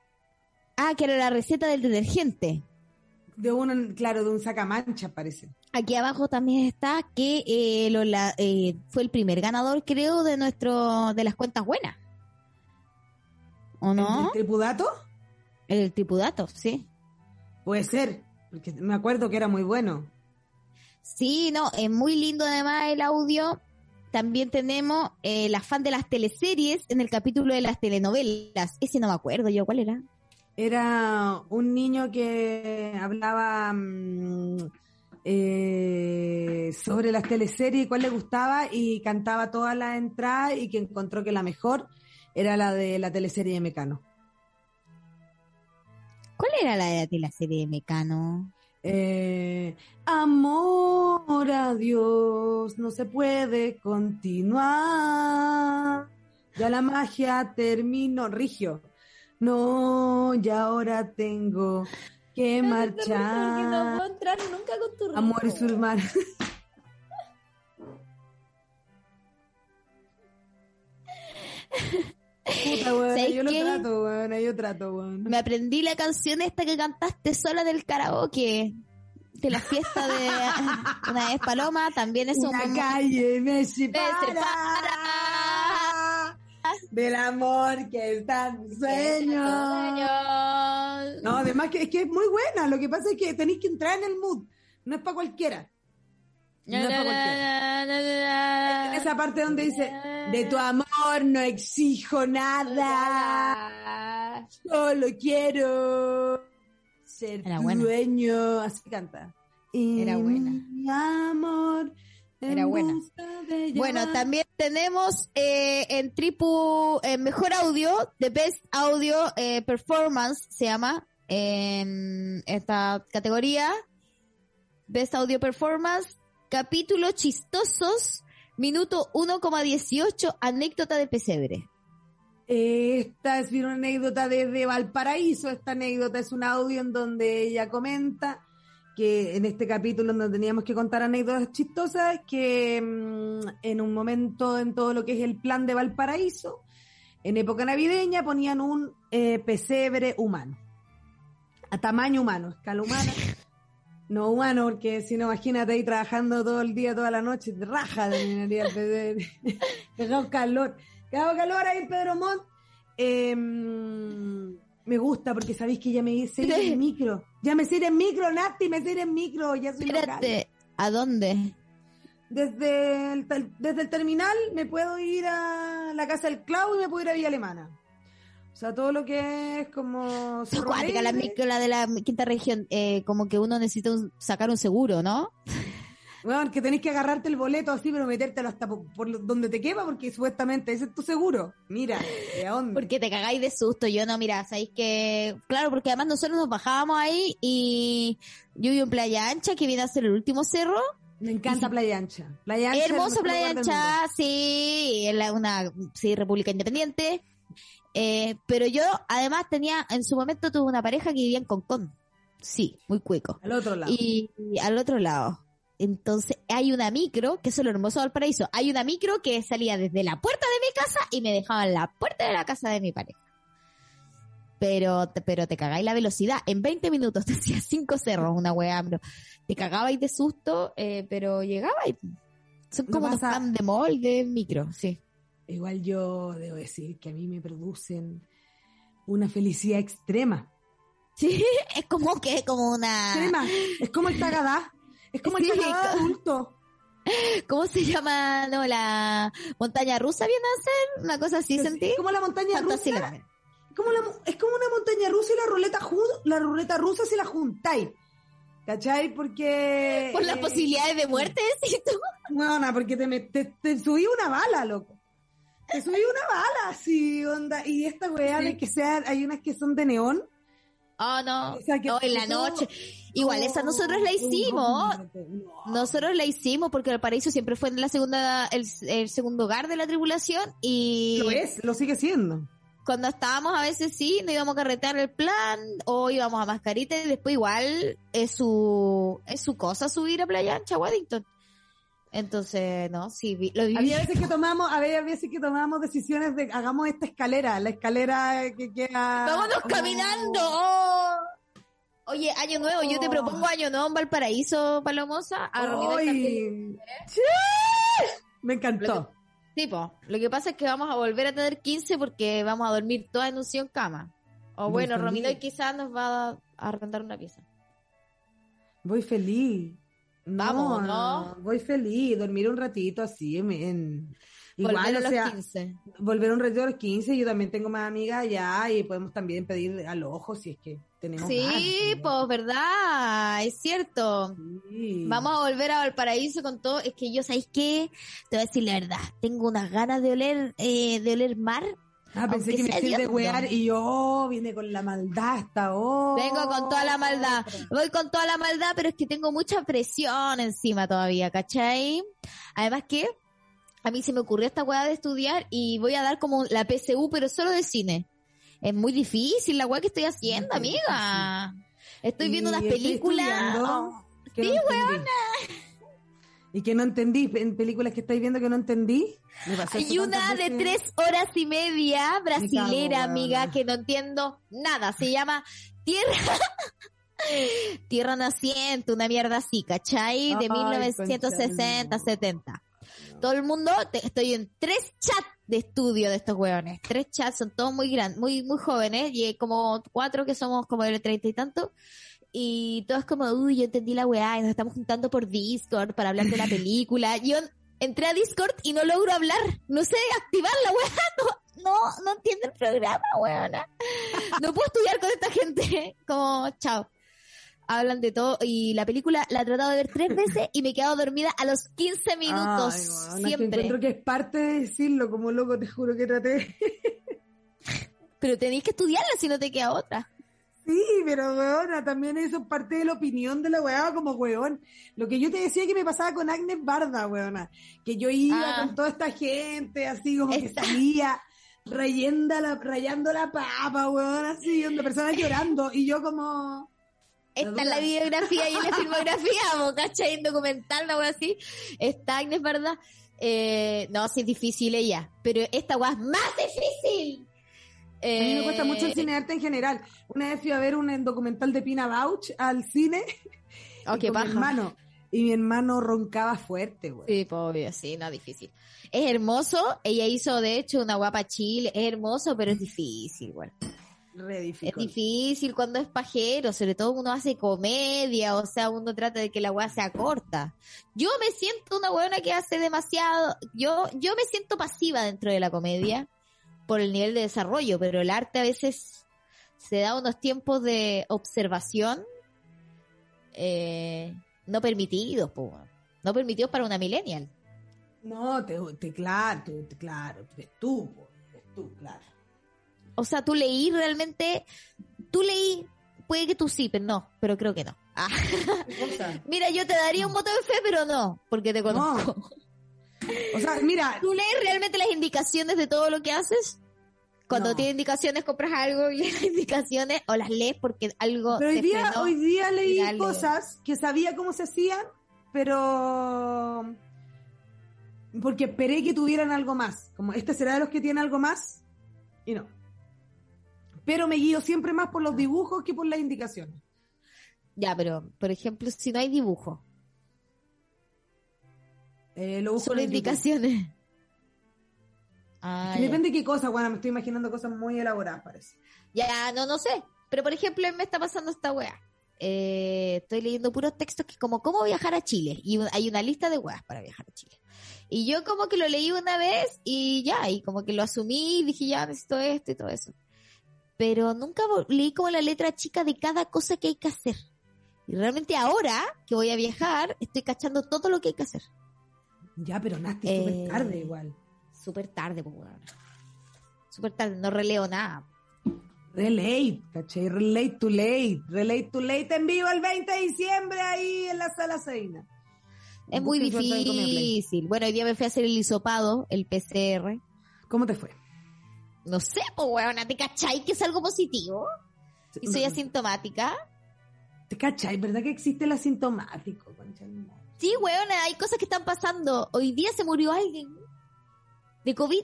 Ah, que era la receta del detergente. De un claro de un sacamancha parece Aquí abajo también está que eh, eh, fue el primer ganador, creo, de nuestro de las cuentas buenas. ¿O no? ¿El tripudato? El tripudato, sí. Puede ser, porque me acuerdo que era muy bueno. Sí, no, es muy lindo además el audio. También tenemos eh, la fan de las teleseries en el capítulo de las telenovelas. Ese no me acuerdo yo, ¿cuál era? Era un niño que hablaba mm, eh, sobre las teleseries y cuál le gustaba y cantaba todas las entradas y que encontró que la mejor era la de la teleserie de Mecano. ¿Cuál era la de la serie de Mecano? Eh, amor a Dios, no se puede continuar. Ya la magia terminó, Rigio. No, ya ahora tengo que marchar. entrar nunca con tu Amor es hermano. Puta, weón, ¿Sabes yo lo trato, weón, yo trato, weón. Me aprendí la canción esta que cantaste sola del karaoke. De la fiesta de *laughs* una vez Paloma, también es un Una calle me separa, separa. Del amor que está en mi sueño. No, además que es que es muy buena. Lo que pasa es que tenéis que entrar en el mood. No es para cualquiera. No es para cualquiera. En esa parte donde dice, de tu amor no exijo nada. Solo quiero ser Era tu buena. dueño. Así canta. Era buena. Mi amor. Era buena. Bueno, también tenemos eh, en Tripu eh, Mejor Audio, The Best Audio eh, Performance, se llama, en esta categoría. Best Audio Performance, capítulo chistosos, minuto 1,18, anécdota de pesebre. Esta es una anécdota desde Valparaíso. Esta anécdota es un audio en donde ella comenta que en este capítulo donde teníamos que contar anécdotas chistosas, que mm, en un momento en todo lo que es el plan de Valparaíso, en época navideña ponían un eh, pesebre humano, a tamaño humano, escala humana. No humano, porque si no, imagínate ahí trabajando todo el día, toda la noche, raja de minería el pesebre. Dejado calor. Dejado calor ahí en Pedro Montt. Eh, me gusta porque sabéis que ya me sé ir en micro. Ya me sé ir en micro, Nati, me sé ir en micro. Ya soy local. Espérate, ¿a dónde? Desde el, desde el terminal me puedo ir a la casa del Clau y me puedo ir a Villa Alemana. O sea, todo lo que es como... Acuática, la micro, la de la quinta región, eh, como que uno necesita un- sacar un seguro, ¿no? Bueno, que tenés que agarrarte el boleto así, pero metértelo hasta por, donde te quepa, porque supuestamente ese es tu seguro. Mira, ¿de dónde? Porque te cagáis de susto. Yo no, mira, sabéis que. Claro, porque además nosotros nos bajábamos ahí y yo vivo en Playa Ancha, que viene a ser el último cerro. Me encanta Playa Ancha. Playa Ancha Hermoso Playa. Ancha, sí, es una sí, república independiente. Eh, pero yo además tenía, en su momento tuve una pareja que vivía en Concón. Sí, muy cuico. Al otro lado. Y, y al otro lado. Entonces hay una micro, que eso es lo hermoso del paraíso. Hay una micro que salía desde la puerta de mi casa y me dejaba en la puerta de la casa de mi pareja. Pero, te- pero te cagáis la velocidad. En 20 minutos *laughs* te hacía cinco cerros, una weá, pero te cagabais de susto, eh, pero llegabais. Son como pasa- pan de mall de micro, sí. Igual yo debo decir que a mí me producen una felicidad extrema. Sí, *laughs* es como que, como una... Extrema. Es como el tagadá. Es como el *laughs* Sí, tagadá co- adulto. *laughs* ¿Cómo se llama? No, la montaña rusa viene a ser una cosa así, ¿sentí? Es como la montaña rusa. como la es como una montaña rusa y la ruleta, la ruleta rusa si la juntáis. ¿Cachai? Porque... Por las eh, posibilidades de muerte, ¿sí tú? Bueno, porque te, te, te subí una bala, loco. Te subí una bala, sí, onda. Y esta weá Sí. de que sea, hay unas que son de neón. Oh, no. No, en la noche. Igual, esa nosotros la hicimos. Nosotros la hicimos porque el paraíso siempre fue la segunda, el, el segundo hogar de la tribulación y Lo es, lo sigue siendo. cuando estábamos a veces sí, no íbamos a carretear el plan o íbamos a mascarita y después igual es su, es su cosa subir a Playa Ancha, Waddington. Entonces, no, sí, vi- lo viví. Había veces que *laughs* tomamos, había veces que tomamos decisiones de hagamos esta escalera, la escalera que queda. ¡Vámonos Oh. caminando! Oh. Oye, año nuevo, yo te Oh. propongo año nuevo en Valparaíso, Palomosa, a reunir. ¡Sí! Me encantó. Sí, po. Lo que pasa es que vamos a volver a tener 15 porque vamos a dormir todas en un sillón cama. O bueno. Romino quizás nos va a arrendar una pieza. Voy feliz. Vamos, ¿no? Voy feliz, dormir un ratito así, en, en- igual, volver a o los sea, 15. volver un ratito a los 15, yo también tengo más amigas allá y podemos también pedir al ojo si es que tenemos Sí, pues verdad, es cierto. Sí. Vamos a volver a Valparaíso con todo. Es que yo, ¿sabéis qué? Te voy a decir la verdad. Tengo unas ganas de oler, eh, de oler mar. Ah, pensé aunque que me decís de wear y yo oh, vine con la maldad hasta ahora. Vengo con toda la maldad. Voy con toda la maldad, pero es que tengo mucha presión encima todavía, ¿cachai? Además que a mí se me ocurrió esta weá de estudiar y voy a dar como la PSU, pero solo de cine. Es muy difícil la weá que estoy haciendo, amiga. Estoy viendo unas películas. Sí, entendí. Y que no entendí, en películas que estáis viendo que no entendí. Hay una de veces. tres horas y media brasilera, amiga, que no entiendo nada. Se llama Tierra. *laughs* Tierra Naciente, una mierda así, ¿cachai? De Ay, 1960, concha 70. Todo el mundo, te- estoy en tres chats de estudio de estos hueones. Tres chats, son todos muy grandes, muy, muy jóvenes, y como cuatro que somos como de treinta y tanto. Y todos como, uy, yo entendí la weá, y nos estamos juntando por Discord para hablar de la *laughs* película. Yo entré a Discord y no logro hablar, no sé activar la weá, *laughs* no, no, no entiendo el programa, weona. No puedo estudiar con esta gente, *laughs* como, chao. Hablan de todo y la película la he tratado de ver tres veces y me he quedado dormida a los 15 minutos, Ay, weona, que siempre. encuentro que es parte de decirlo, como loco, te juro que traté. Pero tenéis que estudiarla si no te queda otra. Sí, pero weona, también eso es parte de la opinión de la weá como weón. Lo que yo te decía que me pasaba con Agnes Barda, weona. Que yo iba Ah. con toda esta gente, así como que salía rayando la, rayando la papa, weón, así, donde personas llorando. Y yo como... Está en la biografía y en la *laughs* filmografía, mo, ¿cachai? En documental, wea así. Está Agnes, ¿verdad? Eh, no, sí es difícil ella, pero esta wea es más difícil. A mí me cuesta Eh, mucho el cine de arte en general. Una vez fui a ver un documental de Pina Bausch al cine *laughs* Oh, qué mi hermano. Y mi hermano roncaba fuerte, weón. Sí, obvio, sí, no, difícil. Es hermoso, ella hizo de hecho una guapa chile, es hermoso, pero es difícil, güey. Re Es difícil. difícil cuando es pajero, sobre todo uno hace comedia, o sea, uno trata de que la weá sea corta. Yo me siento una weona que hace demasiado, yo, yo me siento pasiva dentro de la comedia por el nivel de desarrollo, pero el arte a veces se da unos tiempos de observación eh, no permitidos, po, no permitidos para una millennial. No, te, te- claro, te- claro, eres tú, po, tú, claro. O sea, tú leí realmente, tú leí, puede que tú sí, pero no, pero creo que no. Ah. *laughs* Mira, yo te daría un voto de fe, pero no, porque te conozco. O sea, mira, ¿Tú lees realmente las indicaciones de todo lo que haces? Cuando No. tiene indicaciones, compras algo y *laughs* las indicaciones, o las lees porque algo pero hoy día, frenó. hoy día leí Dale. cosas que sabía cómo se hacían, pero porque esperé que tuvieran algo más. Como este será de los que tiene algo más, y no. Pero me guío siempre más por los dibujos que por las indicaciones. Ya, pero, por ejemplo, si no hay dibujo, Eh, lo busco en YouTube. indicaciones. Ah, ya. Depende de qué cosa, bueno, me estoy imaginando cosas muy elaboradas, parece. Ya, no, no sé. Pero por ejemplo, me está pasando esta wea. Eh, estoy leyendo puros textos que como cómo viajar a Chile. Y hay una lista de weas para viajar a Chile. Y yo como que lo leí una vez y ya, y como que lo asumí y dije ya necesito esto y todo eso. Pero nunca leí como la letra chica de cada cosa que hay que hacer. Y realmente ahora que voy a viajar, estoy cachando todo lo que hay que hacer. Ya, pero Nasty, Eh, súper tarde igual. Súper tarde, pues weón. Súper tarde, no releo nada. Relate, ¿cachai? Relate to late. Relate to late en vivo el 20 de diciembre ahí en la sala Seina. Es muy difícil. Bueno, hoy día me fui a hacer el hisopado, el PCR. ¿Cómo te fue? No sé, pues, weona, ¿te cachai que es algo positivo? Y soy No, asintomática. ¿Te cachai? ¿Verdad que existe el asintomático? concha? Sí, weona, hay cosas que están pasando. Hoy día se murió alguien de COVID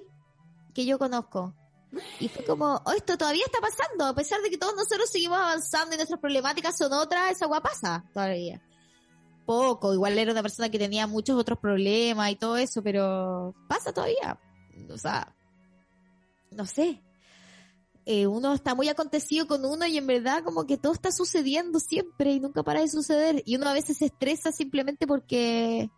que yo conozco. Y fue como, oh, esto todavía está pasando, a pesar de que todos nosotros seguimos avanzando y nuestras problemáticas son otras, esa agua pasa todavía. poco. Igual era una persona que tenía muchos otros problemas y todo eso, pero pasa todavía. O sea, no sé. Eh, uno está muy acontecido con uno y en verdad como que todo está sucediendo siempre y nunca para de suceder. Y uno a veces se estresa simplemente porque...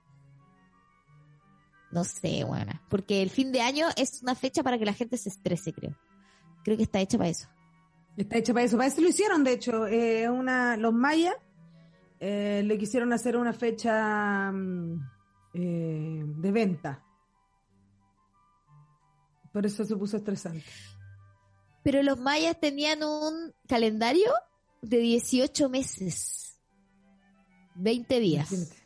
No sé, bueno. Porque el fin de año es una fecha para que la gente se estrese, creo. Creo que está hecha para eso. Está hecha para eso. Para eso lo hicieron, de hecho. Eh, una, los mayas eh, le quisieron hacer una fecha mm, de venta. Por eso se puso estresante. Pero los mayas tenían un calendario de 18 meses. 20 días.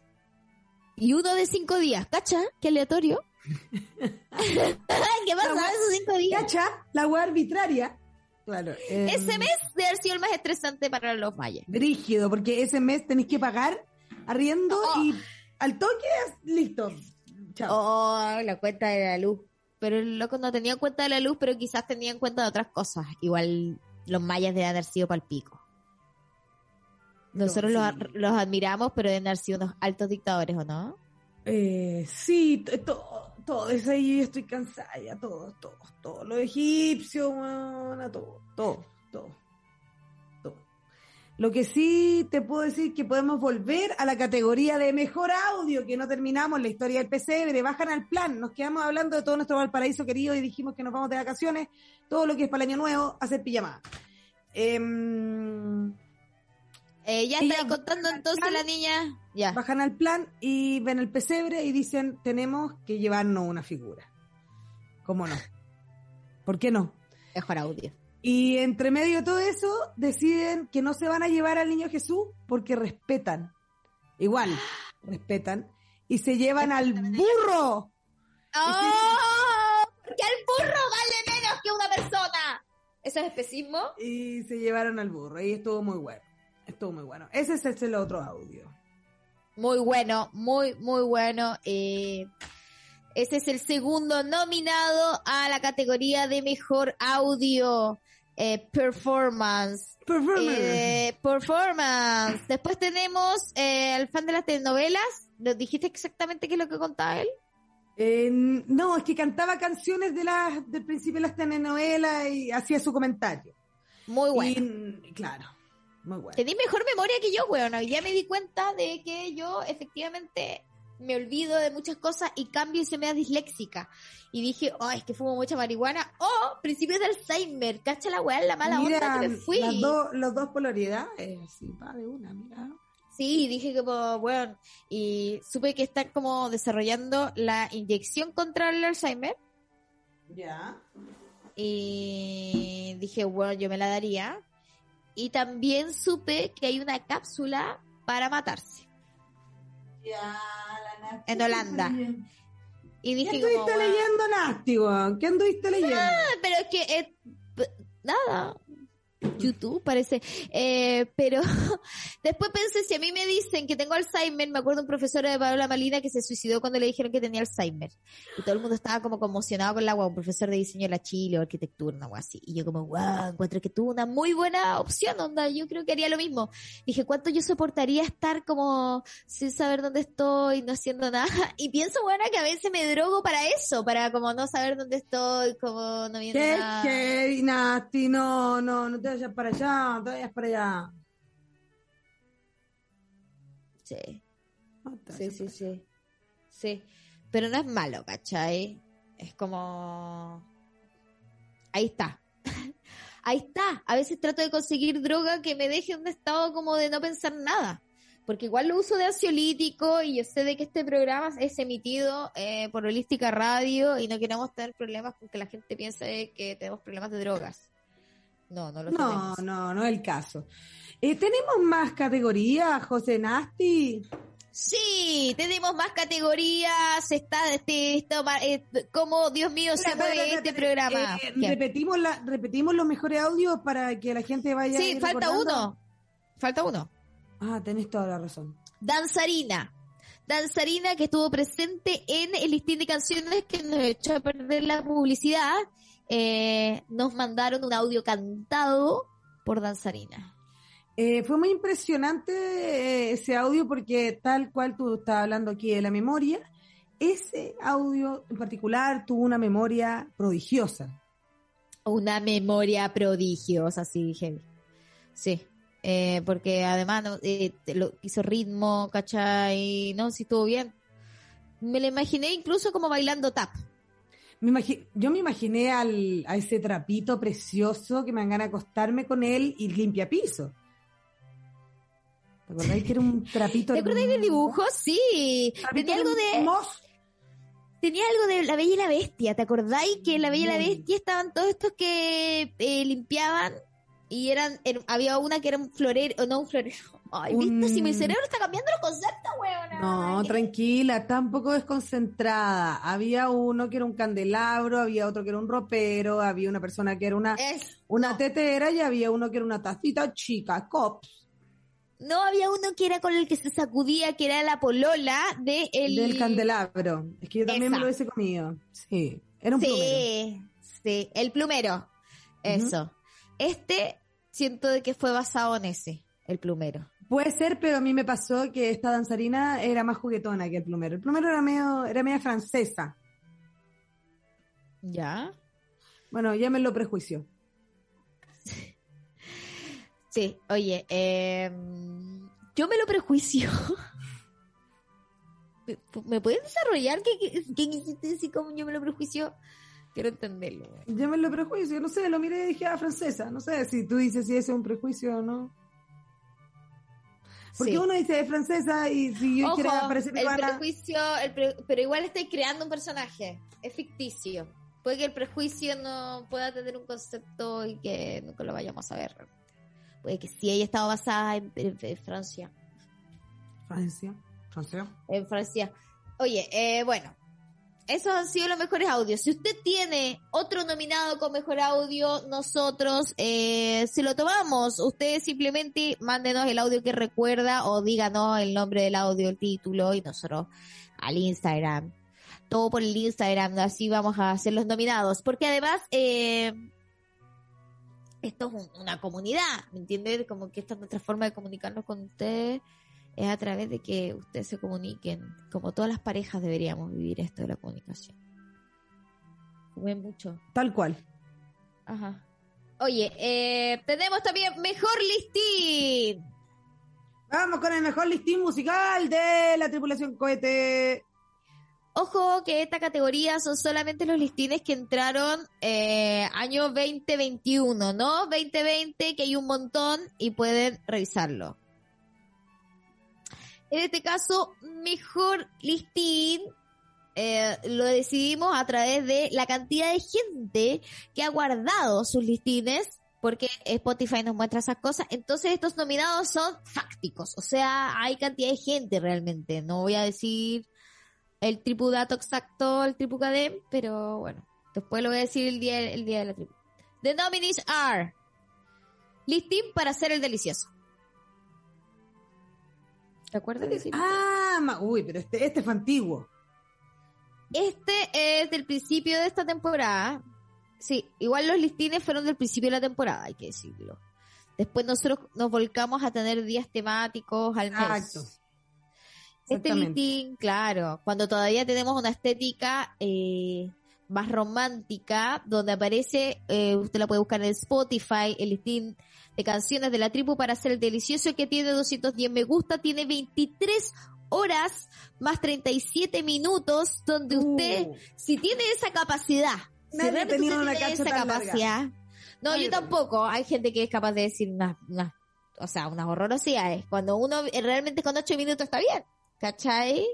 Y uno de 5 días. ¿Cacha? Qué aleatorio. *laughs* ¿Qué pasa esos 5 días? ¿Cacha? La hueá arbitraria. Claro. eh, Ese mes debe haber sido el más estresante para los mayas. Brígido, porque ese mes tenéis que pagar arriendo Oh. y al toque, listo. Chao. Oh, la cuenta de la luz. Pero el loco no tenía cuenta de la luz, pero quizás tenía en cuenta de otras cosas. Igual los mayas deben haber sido pal pico. Nosotros No, los, sí. los admiramos, pero deben haber sido unos altos dictadores, ¿o no? Eh, sí, todo, todo eso ahí yo estoy cansada ya, todo, todo, todo. Lo egipcio, weona, todo, todo, todo, todo. Lo que sí te puedo decir que podemos volver a la categoría de mejor audio, que no terminamos la historia del pesebre, bajan al plan, nos quedamos hablando de todo nuestro Valparaíso querido y dijimos que nos vamos de vacaciones, todo lo que es para el año nuevo, hacer pijamada. Em, Eh, ya está contando entonces la niña. Ya. bajan al plan y ven el pesebre y dicen, tenemos que llevarnos una figura. ¿Cómo no? ¿Por qué no? Mejor audio. Y entre medio de todo eso, deciden que no se van a llevar al niño Jesús porque respetan. Igual, respetan. Y se llevan al burro. ¡Oh! Porque el burro vale menos que una persona. ¿Eso es especismo? Y se llevaron al burro. Y estuvo muy bueno. Estuvo muy bueno. Ese es el, el otro audio. Muy bueno, muy, muy bueno. Eh, ese es el segundo nominado a la categoría de mejor audio eh, performance. Performance. Eh, performance. Después tenemos eh, el fan de las telenovelas. ¿Nos dijiste exactamente qué es lo que contaba él? Eh, no, es que cantaba canciones de las, del principio de las telenovelas y hacía su comentario. Muy bueno. Y, claro, muy bueno. Tenés mejor memoria que yo, weón. Ya me di cuenta de que yo efectivamente me olvido de muchas cosas y cambio y se me da disléxica. Y dije, oh, es que fumo mucha marihuana. Oh, principios de Alzheimer. Cacha la weá, la mala Mira, onda que me fui. las dos, los dos polaridades, sí, va de una, mira. Sí, dije que, pues, weón. Y supe que están como desarrollando la inyección contra el Alzheimer. Ya. Y dije, bueno, yo me la daría. Y también supe que hay una cápsula para matarse. Ya, la Nati. En Holanda. Y ¿Qué dije, estuviste como, leyendo, Nasti? ¿Qué anduviste leyendo? pero es que eh, nada YouTube parece. Eh, pero *laughs* después pensé si a mí me dicen que tengo Alzheimer me acuerdo un profesor de Paola Malina que se suicidó cuando le dijeron que tenía Alzheimer. Y todo el mundo estaba como conmocionado con la agua un profesor de diseño de la Chile o arquitectura una agua así. Y yo como wow encuentro que tuvo una muy buena opción onda yo creo que haría lo mismo dije cuánto yo soportaría estar como sin saber dónde estoy no haciendo nada *laughs* y pienso bueno que a veces me drogo para eso para como no saber dónde estoy como no viendo ¿Qué? nada. ¿Qué? Nasti, no, no, no te vayas para allá, no te vayas para allá. Sí, No sí, sí, allá. sí. Sí. Pero no es malo, ¿cachai? Es como... Ahí está. *laughs* Ahí está. A veces trato de conseguir droga que me deje en un estado como de no pensar nada. Porque igual lo uso de ansiolítico y yo sé de que este programa es emitido eh, por Holística Radio y no queremos tener problemas con que la gente piense que tenemos problemas de drogas. No, no lo No, tenemos. no, no es el caso. Eh, ¿Tenemos más categorías, José Nasti? Sí, tenemos más categorías. Está este, esto, eh, como Dios mío se mueve este espera, programa. eh, ¿Qué? repetimos, la, repetimos los mejores audios para que la gente vaya. a Sí, falta recordando. uno. Falta uno. Ah, tenés toda la razón. Danzarina. Danzarina que estuvo presente en el listín de canciones que nos echó a perder la publicidad. Eh, nos mandaron un audio cantado por Danzarina. Eh, fue muy impresionante eh, ese audio porque tal cual tú estás hablando aquí de la memoria, ese audio en particular tuvo una memoria prodigiosa. Una memoria prodigiosa, sí, heavy. Sí. Eh, porque además no, eh, te lo hizo ritmo, ¿cachai? No, sí estuvo bien. Me lo imaginé incluso como bailando tap. Me imagi- yo me imaginé al, a ese trapito precioso que me ganas de acostarme con él y limpia piso. ¿Te acordáis que era un *laughs* trapito? ¿Te acuerdas del dibujo? Sí. Tenía algo de, tenía algo de la Bella y la Bestia. ¿Te acordáis que en la Bella y la. Bestia estaban todos estos que eh, limpiaban y eran, er- había una que era un florero, o no un florero. Ay, Un- ¿viste? Si mi cerebro está cambiando los conceptos, weón. No, tranquila, está un poco desconcentrada. Había uno que era un candelabro, había otro que era un ropero, había una persona que era una, Es, una tetera y había uno que era una tacita chica, cops, no había uno que era con el que se sacudía, que era la polola de el... del candelabro. Es que yo también me lo hubiese comido. Sí, era un plumero. Sí, sí, el plumero. Eso. Este siento de que fue basado en ese, el plumero. Puede ser, pero a mí me pasó que esta danzarina era más juguetona que el plumero. El plumero era medio, era media francesa. ¿Ya? Bueno, ya me lo prejuicio. *laughs* Sí, oye, eh, yo me lo prejuicio. *laughs* ¿Me- ¿Me puedes desarrollar qué, quisiste decir como yo me lo prejuicio? Quiero entenderlo. Ya me lo prejuicio, no sé, lo miré y dije, ah, francesa. No sé si tú dices si ese es un prejuicio o no. Porque Sí. uno dice es francesa y si yo Ojo, quiero parecer el igual a- prejuicio, el pre- pero igual estoy creando un personaje, es ficticio. Puede que el prejuicio no pueda tener un concepto y que nunca lo vayamos a ver. Puede que sí haya estado basada en, en- en Francia. Francia. Francia. En Francia. Oye, eh, bueno, esos han sido los mejores audios. Si usted tiene otro nominado con mejor audio, nosotros eh, se lo tomamos. Usted simplemente mándenos el audio que recuerda o díganos el nombre del audio, el título y nosotros al Instagram. Todo por el Instagram, así vamos a hacer los nominados. Porque además, eh, esto es un- una comunidad, ¿me entiendes? Como que esta es nuestra forma de comunicarnos con ustedes es a través de que ustedes se comuniquen, como todas las parejas deberíamos vivir esto de la comunicación. Comen mucho. Tal cual. Ajá. Oye, eh, tenemos también mejor listín. Vamos con el mejor listín musical de la tripulación cohete. Ojo que esta categoría son solamente los listines que entraron eh, año 2021, ¿no? 2020, que hay un montón y pueden revisarlo. En este caso, mejor listín eh, lo decidimos a través de la cantidad de gente que ha guardado sus listines, porque Spotify nos muestra esas cosas. Entonces, estos nominados son fácticos, o sea, hay cantidad de gente realmente. No voy a decir el tripu dato exacto, el tripu cadem, pero bueno, después lo voy a decir el día, el día de la tripu. The nominees are listín para hacer el delicioso. ¿Te acuerdas de? Ah, ma- uy, pero este, este fue antiguo. Este es del principio de esta temporada. Sí, igual los listines fueron del principio de la temporada, hay que decirlo. Después nosotros nos volcamos a tener días temáticos al mes. Exacto. Este listín, claro, cuando todavía tenemos una estética eh, más romántica, donde aparece, eh, usted la puede buscar en Spotify, el listín de canciones de la tribu para hacer el delicioso que tiene 210 me gusta, tiene 23 horas más 37 minutos, donde usted, Uh, si tiene esa capacidad, si Nadie realmente tenía usted una tiene esa tan larga. capacidad, no, Nadie yo tampoco, hay gente que es capaz de decir unas, unas o sea, unas horrorosidades, cuando uno eh, realmente con 8 minutos está bien, ¿cachai?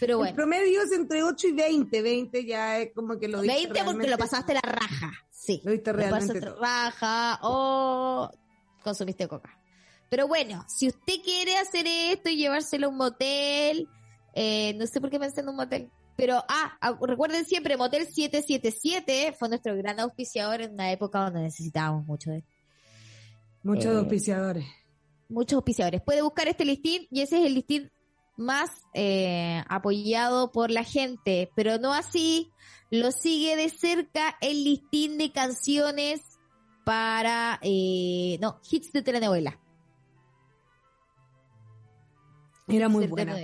Pero El bueno. promedio es entre 8 y 20. 20 ya es como que lo diste 20 porque realmente- lo pasaste la raja. Sí. Lo diste Lo realmente pasaste todo. raja o consumiste coca. Pero bueno, si usted quiere hacer esto y llevárselo a un motel, eh, no sé por qué pensé en un motel. Pero, ah, ah, recuerden siempre, Motel 777 fue nuestro gran auspiciador en una época donde necesitábamos mucho de Muchos Eh, auspiciadores. muchos auspiciadores. Puede buscar este listín y ese es el listín más eh, apoyado por la gente, pero no así lo sigue de cerca el listín de canciones para, eh, no, hits de telenovela. Era muy buena.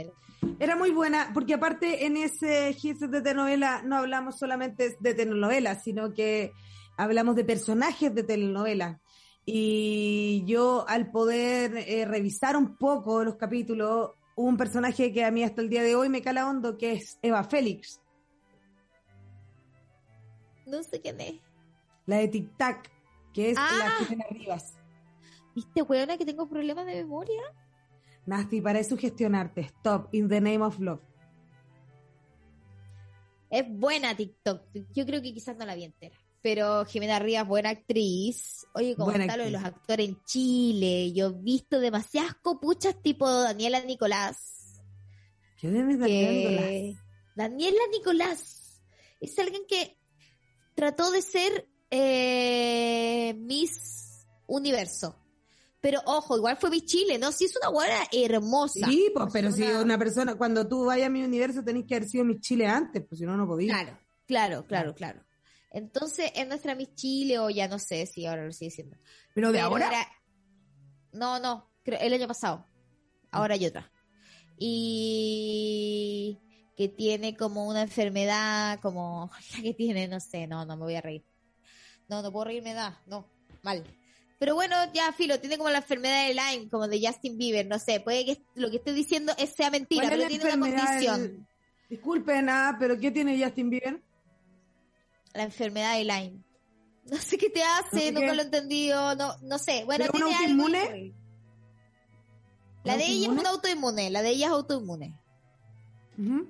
Era muy buena, porque aparte en ese hits de telenovela no hablamos solamente de telenovelas, sino que hablamos de personajes de telenovela. Y yo al poder eh, revisar un poco los capítulos, un personaje que a mí hasta el día de hoy me cala hondo, que es Eva Félix, No sé quién es. la de Tic Tac, que es Ah. la Jimena Rivas. ¿Viste, weona, que tengo problemas de memoria? Nasty, para sugestionarte, stop, in the name of love. Es buena TikTok. Yo creo que quizás no la vi entera. Pero Jimena Rivas, buena actriz. Oye, como Buena está lo de los actores en Chile. Yo he visto demasiadas copuchas tipo Daniela Nicolás. ¿Quién es Daniela Nicolás? Daniela Nicolás es alguien que trató de ser eh, Miss Universo. Pero ojo, igual fue Miss Chile, ¿no? Sí, es una buena hermosa. Sí, pues, Es pero si una- persona, cuando tú vayas a mi universo tenés que haber sido mi Chile antes, pues si no, no podías. Claro, claro, claro, claro. Entonces, es nuestra Miss Chile, o ya no sé si ahora lo sigue siendo. Pero de Pero ahora, era- No, no, creo, el año pasado. Ahora hay otra. Y que tiene como una enfermedad, como *laughs* la que tiene, no sé, no, no me voy a reír. No, no puedo reírme da, no, mal. Pero bueno, ya filo, tiene como la enfermedad de Lyme, como de Justin Bieber, no sé, puede que lo que estoy diciendo es- sea mentira, ¿cuál es pero tiene una condición, del- Disculpen, ah, pero ¿qué tiene Justin Bieber? La enfermedad de Lyme. *laughs* No sé qué te hace, No nunca qué. lo he entendido, no, no sé. Bueno, ¿Pero tiene algo autoinmune? horrible. La ¿Un de ella es una autoinmune, la de ella es autoinmune. Ujú.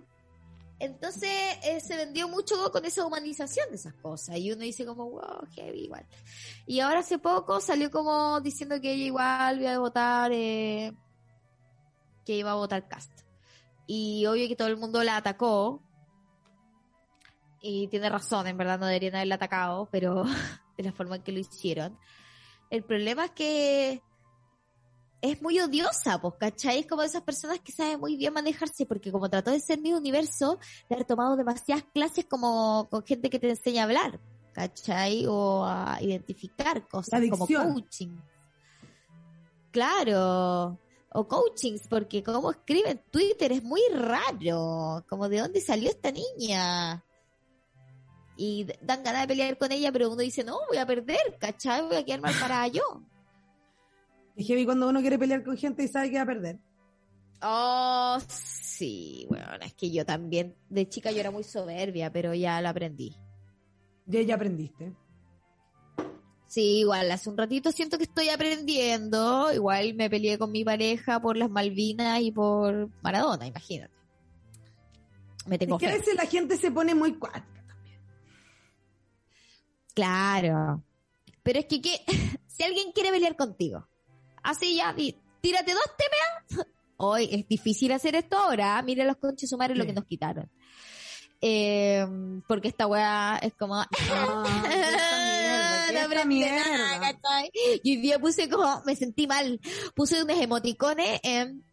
Entonces eh, se vendió mucho con esa humanización de esas cosas y uno dice como, wow, heavy igual. Y ahora hace poco salió como diciendo que ella igual iba a votar, eh, que iba a votar Cast. Y obvio que todo el mundo la atacó. Y tiene razón, en verdad no deberían haberla atacado, pero *laughs* de la forma en que lo hicieron. El problema es que es muy odiosa, pues, ¿cachai? Es como de esas personas que saben muy bien manejarse, porque como trató de ser mi universo, de haber tomado demasiadas clases como con gente que te enseña a hablar, ¿cachai? O a identificar cosas como coaching. Claro. O coachings, porque como escribe en Twitter es muy raro. Como de dónde salió esta niña. Y dan ganas de pelear con ella, pero uno dice, no, voy a perder, ¿cachai? Voy a quedar mal para yo. Es heavy cuando uno quiere pelear con gente y sabe que va a perder. Oh, sí, bueno, es que yo también, de chica yo era muy soberbia, pero ya la aprendí. Ya, ya aprendiste. Sí, igual, hace un ratito siento que estoy aprendiendo. Igual me peleé con mi pareja por las Malvinas y por Maradona, imagínate. Me tengo Es que a veces la gente se pone muy cuática. Claro. Pero es que, ¿qué? *laughs* si alguien quiere pelear contigo, así ya, di- tírate dos temas. *laughs* Hoy es difícil hacer esto ahora. ¿ah? Mira los conches sumares lo Sí. que nos quitaron. Eh, porque esta weá es como. *laughs* No esta mierda, ¿qué nada, esta mierda. Y hoy día puse como, me sentí mal. Puse unos emoticones en.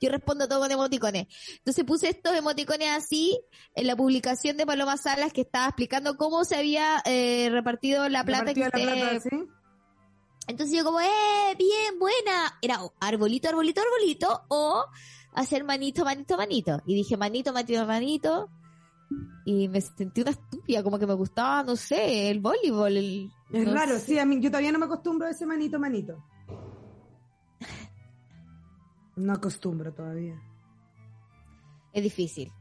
Yo respondo todo con emoticones. Entonces puse estos emoticones así en la publicación de Paloma Salas que estaba explicando cómo se había eh, repartido la plata que Repartida la usted plata, ¿sí? entonces yo como, eh, bien, buena. Era o arbolito, arbolito, arbolito o hacer manito, manito, manito. Y dije manito, manito, manito. Y me sentí una estúpida, como que me gustaba, no sé, el voleibol. el- Es no raro, sí, a mí, yo todavía no me acostumbro a ese manito, manito. No acostumbro todavía. Es difícil.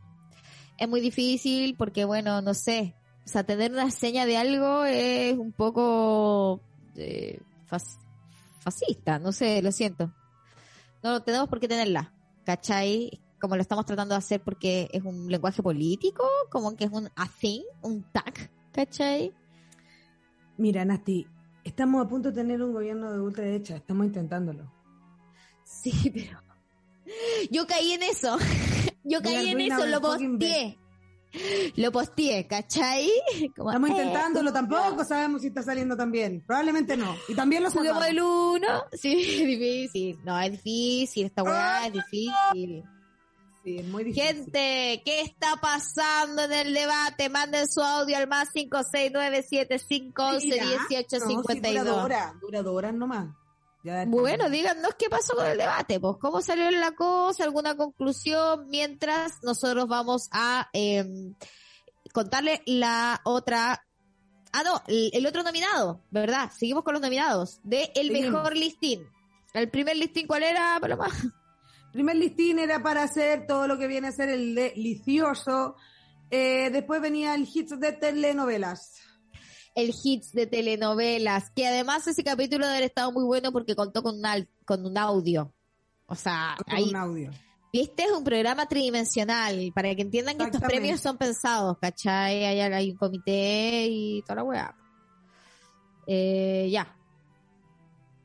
Es muy difícil porque, bueno, no sé. O sea, tener una seña de algo es un poco eh, fas- fascista, no sé, lo siento. No tenemos por qué tenerla, ¿cachai? Como lo estamos tratando de hacer porque es un lenguaje político, como que es un a thing, un tag, ¿cachai? Mira, Nasti, estamos a punto de tener un gobierno de ultraderecha, estamos intentándolo. Sí, *laughs* pero yo caí en eso. *laughs* Yo caí en eso, lo posteé. Lo posteé, ¿cachai? *laughs* Como, Estamos eh, intentándolo, tampoco sabemos si está saliendo tan bien. Probablemente no. Y también lo sacamos. el uno. *laughs* Sí, es difícil. No, es difícil. Esta weá es difícil. Sí, es muy difícil. Gente, ¿qué está pasando en el debate? Manden su audio al más 56975111852. No, sí, dura dos horas, dura dos horas nomás. Bueno, díganos qué pasó con el debate, pues cómo salió la cosa, alguna conclusión, mientras nosotros vamos a eh, contarle la otra... Ah, no, el, el otro nominado, ¿verdad? Seguimos con los nominados de el Seguimos. mejor listín. El primer listín, ¿cuál era, Paloma? *laughs* primer listín era para hacer todo lo que viene a ser el delicioso. Eh, después venía el hits de telenovelas. El hits de telenovelas, que además ese capítulo debe haber estado muy bueno porque contó con un, al- con un audio. O sea, con ahí un audio. Este es un programa tridimensional, para que entiendan que estos premios son pensados, ¿cachai? Hay, hay un comité y toda la weá. Eh, ya.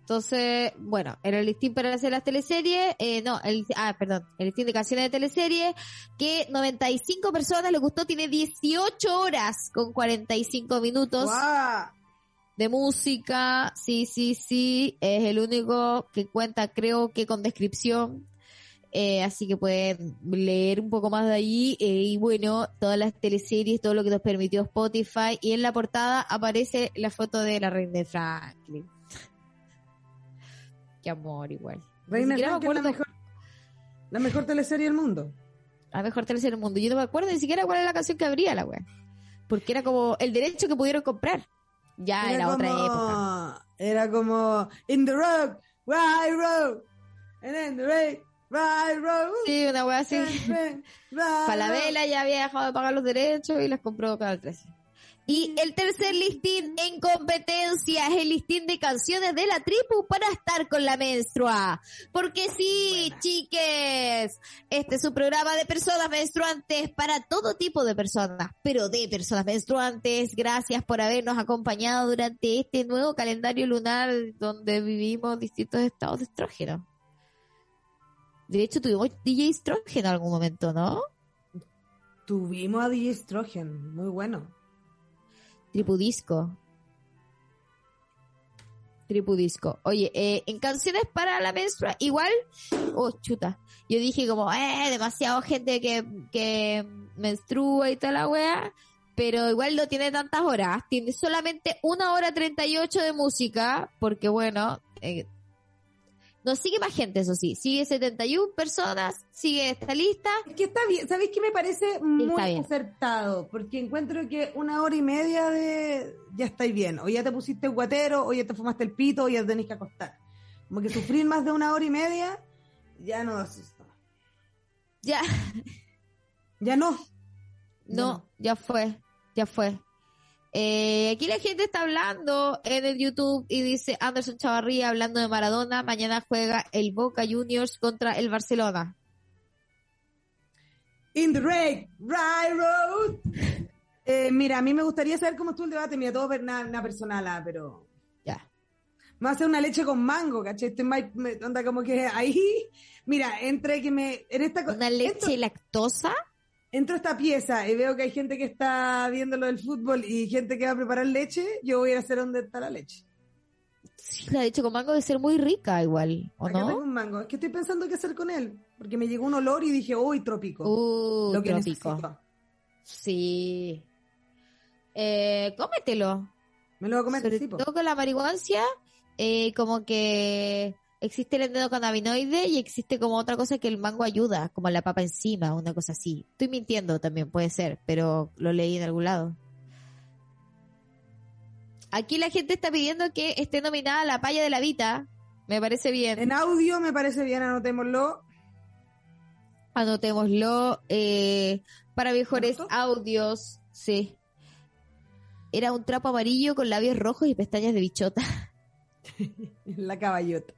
Entonces, bueno, era el listín para hacer las teleseries, eh, no, el, ah, perdón, el listín de canciones de teleseries, que 95 personas le gustó, tiene 18 horas con 45 minutos de música, sí, sí, sí, es el único que cuenta, creo que con descripción, eh, así que pueden leer un poco más de ahí, eh, y bueno, todas las teleseries, todo lo que nos permitió Spotify, y en la portada aparece la foto de la reina de Franklin. Qué amor, igual. Reina siquiera me Frank es la acuerdo- mejor, la mejor teleserie del mundo. la mejor teleserie del mundo. Yo no me acuerdo ni siquiera cuál era la canción que abría la wea. Porque era como el derecho que pudieron comprar. Ya era, otra como- época. Era como In the road, right road, and in the right, right road. Sí, una wea así. right, right, Falabella ya había dejado de pagar los derechos y las compró Canal 13. Y el tercer listín en competencia es el listín de canciones de la tribu para estar con la menstrua. Porque sí, chiques, este es un programa de personas menstruantes para todo tipo de personas, pero de personas menstruantes. Gracias por habernos acompañado durante este nuevo calendario lunar donde vivimos distintos estados de estrógeno. De hecho, tuvimos DJ estrógeno en algún momento, ¿no? Tuvimos a DJ Strogen, muy bueno. Tripudisco. Tripudisco. Oye, eh, en canciones para la menstrua, igual, oh, chuta. Yo dije como, eh, demasiado gente que, que menstrua y toda la wea, pero igual no tiene tantas horas. Tiene solamente una hora treinta y ocho de música, porque bueno, eh, nos sigue más gente, eso sí. Sigue 71 personas, sigue esta lista. Es que está bien, ¿sabéis qué me parece muy acertado? Porque encuentro que una hora y media de ya estáis bien. O ya te pusiste guatero, o ya te fumaste el pito, o ya te tenés que acostar. Como que sufrir más de una hora y media, ya no asusta. Ya, Ya no. No, ya fue, ya fue. Eh, aquí la gente está hablando en el YouTube y dice Anderson Chavarría hablando de Maradona, mañana juega el Boca Juniors contra el Barcelona. In the right, right road. Eh, mira, a mí me gustaría saber cómo estuvo el debate. Mira, todo una, una personal, pero Ya. me va a hacer una leche con mango, ¿cachai? Estoy más- me- onda como que ahí, mira, entre que me, en esta Una leche lactosa. Entro a esta pieza y veo que hay gente que está viendo lo del fútbol y gente que va a preparar leche, yo voy a ir a hacer donde está la leche. Sí, la leche con mango debe ser muy rica igual, ¿o Acá tengo no? un mango. Es que estoy pensando qué hacer con él, porque me llegó un olor y dije, uy, trópico. Uh, lo que trópico. necesito. Sí. Eh, cómetelo. Me lo voy a comer, Sobre sí, po. todo con la marihuancia, eh, como que existe el endocannabinoide y existe como otra cosa que el mango ayuda, como la papa encima, una cosa así. Estoy mintiendo también, puede ser, pero lo leí en algún lado. Aquí la gente está pidiendo que esté nominada la paya de la Vita. Me parece bien. En audio me parece bien, anotémoslo. Anotémoslo. Eh, para mejores audios, sí. Era un trapo amarillo con labios rojos y pestañas de bichota. *laughs* La caballota.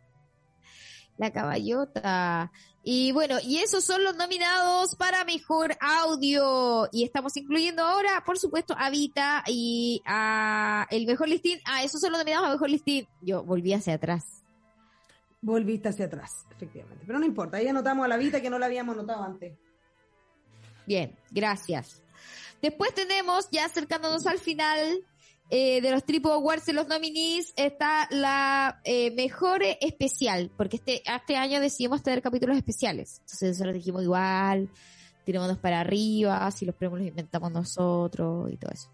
La caballota. Y bueno, y esos son los nominados para mejor audio. Y estamos incluyendo ahora, por supuesto, a Vita y a el mejor listín. Ah, esos son los nominados a mejor listín. Yo volví hacia atrás. Volviste hacia atrás, efectivamente. Pero no importa, ahí anotamos a la Vita que no la habíamos notado antes. Bien, gracias. Después tenemos, ya acercándonos al final eh, de los Triple Awards los nominees, está la eh, mejor especial, porque este, este año decidimos tener capítulos especiales. Entonces nosotros dijimos igual, tirémonos para arriba, si los premios los inventamos nosotros y todo eso.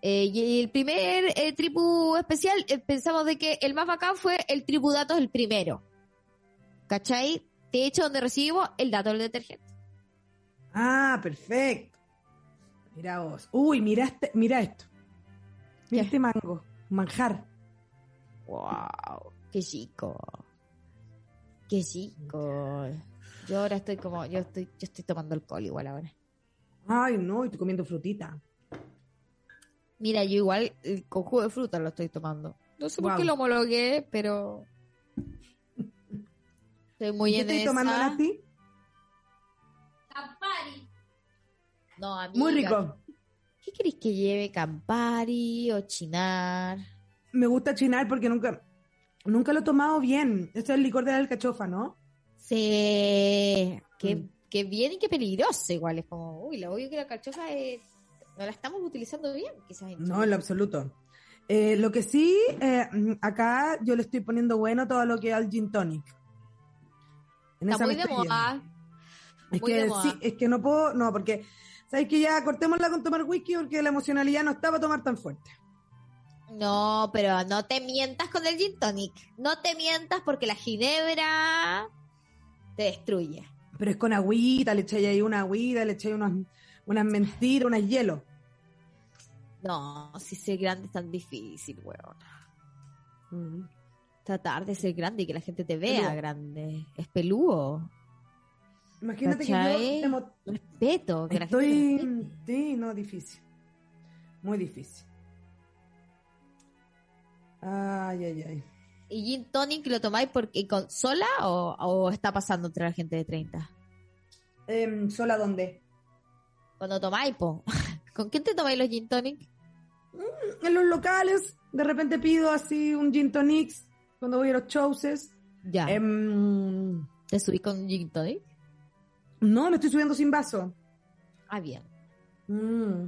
Eh, y el primer eh, tribu especial, pensamos de que el más bacán fue el tribu datos el primero. ¿Cachai? De hecho, donde recibimos el dato del detergente. Ah, perfecto. Mira vos. Uy, mira, este, mira esto. Mira este mango. Manjar. Wow, qué chico. Qué chico. Yo ahora estoy como, yo estoy, yo estoy tomando alcohol igual ahora. Ay, no, y estoy comiendo frutita. Mira, yo igual con jugo de fruta lo estoy tomando. No sé por qué lo homologué, pero estoy muy ¿Qué en estoy esa. tomando a ti? No, amiga. Muy rico. ¿Qué queréis que lleve? ¿Campari o chinar? Me gusta chinar porque nunca, nunca lo he tomado bien. Este es el licor de la alcachofa, ¿no? Sí. Qué, Mm. qué bien y qué peligroso igual. Es como, uy, lo obvio que la cachofa es... No la estamos utilizando bien, quizás. en No, en lo absoluto. Eh, lo que sí, eh, acá yo le estoy poniendo bueno todo lo que es al gin tonic. En Está esa muy de moda. Es muy de que moda. sí, es que no puedo, no, porque, ¿sabes que ya cortémosla con tomar whisky? Porque la emocionalidad no está para tomar tan fuerte. No, pero no te mientas con el gin tonic. No te mientas porque la ginebra te destruye. Pero es con agüita, le echáis ahí una agüita, le echáis unas, unas mentiras, unas hielo. No, si ser grande es tan difícil, weón. Mm. Tratar de ser grande y que la gente te vea grande. Es peludo. Imagínate que yo Respeto. Que la gente te estoy, sí, no, difícil. Muy difícil. Ay, ay, ay. ¿Y gin tonic lo tomáis porque con sola o, o está pasando entre la gente de 30? Em, ¿Sola dónde? Cuando tomáis, po. *laughs* ¿Con quién te tomáis los gin tonic? En los locales, de repente pido así un gin tonic cuando voy a los shows. Ya. Em, ¿Te subís con gin tonic? No, me estoy subiendo sin vaso. Ah, bien. Mm.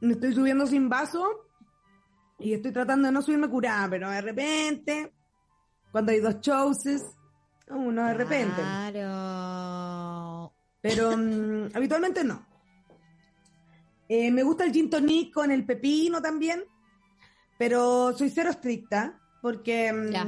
Me estoy subiendo sin vaso y estoy tratando de no subirme curada, pero de repente, cuando hay dos shows, uno de repente. Claro. Pero mm, habitualmente no. Eh, me gusta el gin tonic con el pepino también, pero soy cero estricta porque mm, Ya.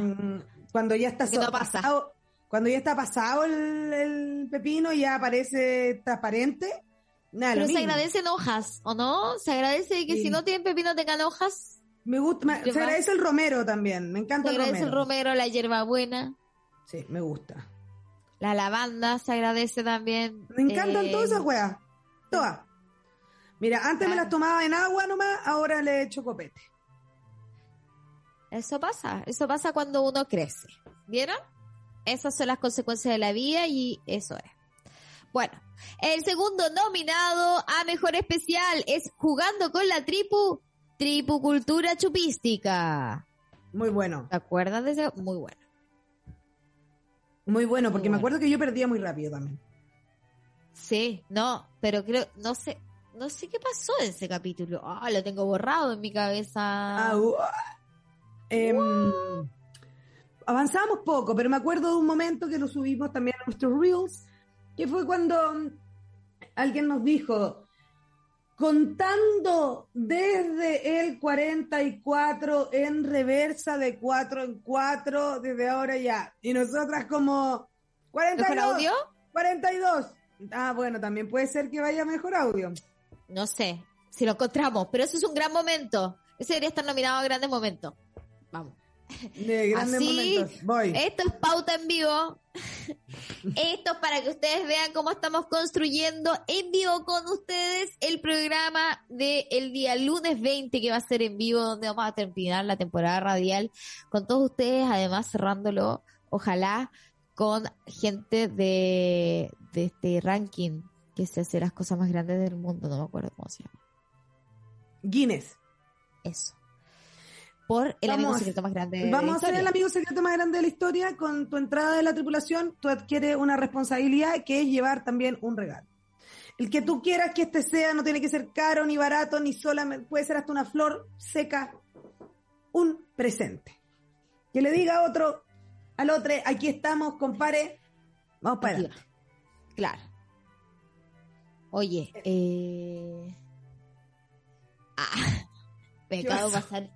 cuando ya está no so- pasa. pasado, cuando ya está pasado el, el pepino y ya aparece transparente, nada, Pero se agradecen hojas, ¿o no? Se agradece que Sí. si no tienen pepino tengan hojas. Me gusta, me- ¿Qué se agradece el romero también, me Se encanta el agradece romero. el romero, la hierbabuena, Sí, me gusta. la lavanda se agradece también. Me encantan eh, todas esas weas, todas. Mira, antes me Claro. las tomaba en agua nomás, ahora le echo copete. Eso pasa, eso pasa cuando uno crece. ¿Vieron? Esas son las consecuencias de la vida y eso es. Bueno, el segundo nominado a mejor especial es Jugando con la Tripu, Tripu Cultura Chupística. Muy bueno, ¿Te acuerdas de ese? Muy bueno. muy bueno, porque Muy me acuerdo que yo perdía muy rápido también. Sí, no, pero creo, no sé, no sé qué pasó en ese capítulo. Ah, lo tengo borrado en mi cabeza. Ah, uh, em, avanzamos poco, pero me acuerdo de un momento que lo subimos también a nuestros Reels, que fue cuando mm, alguien nos dijo, contando desde el 44 en reversa de 4 en 4, desde ahora ya. Y nosotras como ¿Mejor 42, audio? 42. Ah, bueno, también puede ser que vaya mejor audio. No sé, si lo encontramos, pero eso es un gran momento. Ese debería estar nominado a grandes momentos. Vamos. De grandes Así, momentos. Voy. Esto es pauta en vivo. *laughs* Esto es para que ustedes vean cómo estamos construyendo en vivo con ustedes el programa del día lunes 20 que va a ser en vivo donde vamos a terminar la temporada radial con todos ustedes, además cerrándolo, ojalá con gente de, de este ranking que se hace las cosas más grandes del mundo, no me acuerdo cómo se llama. Guinness. Eso. Por el Vamos amigo secreto más grande de Vamos a ser el amigo secreto más grande de la historia. Con tu entrada de la tripulación, tú adquieres una responsabilidad que es llevar también un regalo. El que tú quieras que este sea, no tiene que ser caro ni barato, ni solamente, puede ser hasta una flor seca, un presente. Que le diga a otro, al otro, aquí estamos, compare, vamos para adelante. Claro. Oye, eh, *laughs* Ah, me ¿Qué acabo de pasó? pasar.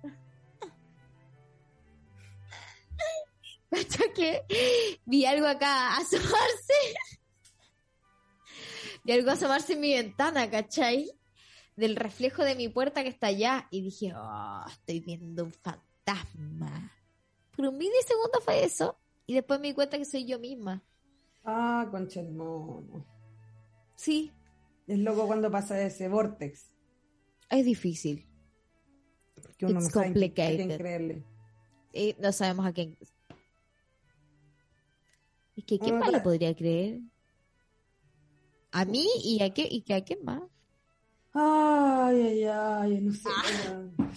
Cacha que vi algo acá asomarse. Vi algo asomarse en mi ventana, ¿cachai? Del reflejo de mi puerta que está allá. Y dije, oh, estoy viendo un fantasma. Por un milisegundo fue eso. Y después me di cuenta que soy yo misma. Ah, concha el mono. Sí, Es loco cuando pasa ese vortex. es difícil. Que uno It's no sabe a quién creerle. Y no sabemos a quién. Es que ¿quién Bueno, más le podría creer? A mí y a qué y que a quién más. Ay, ay, ay, no sé. Ah. *laughs*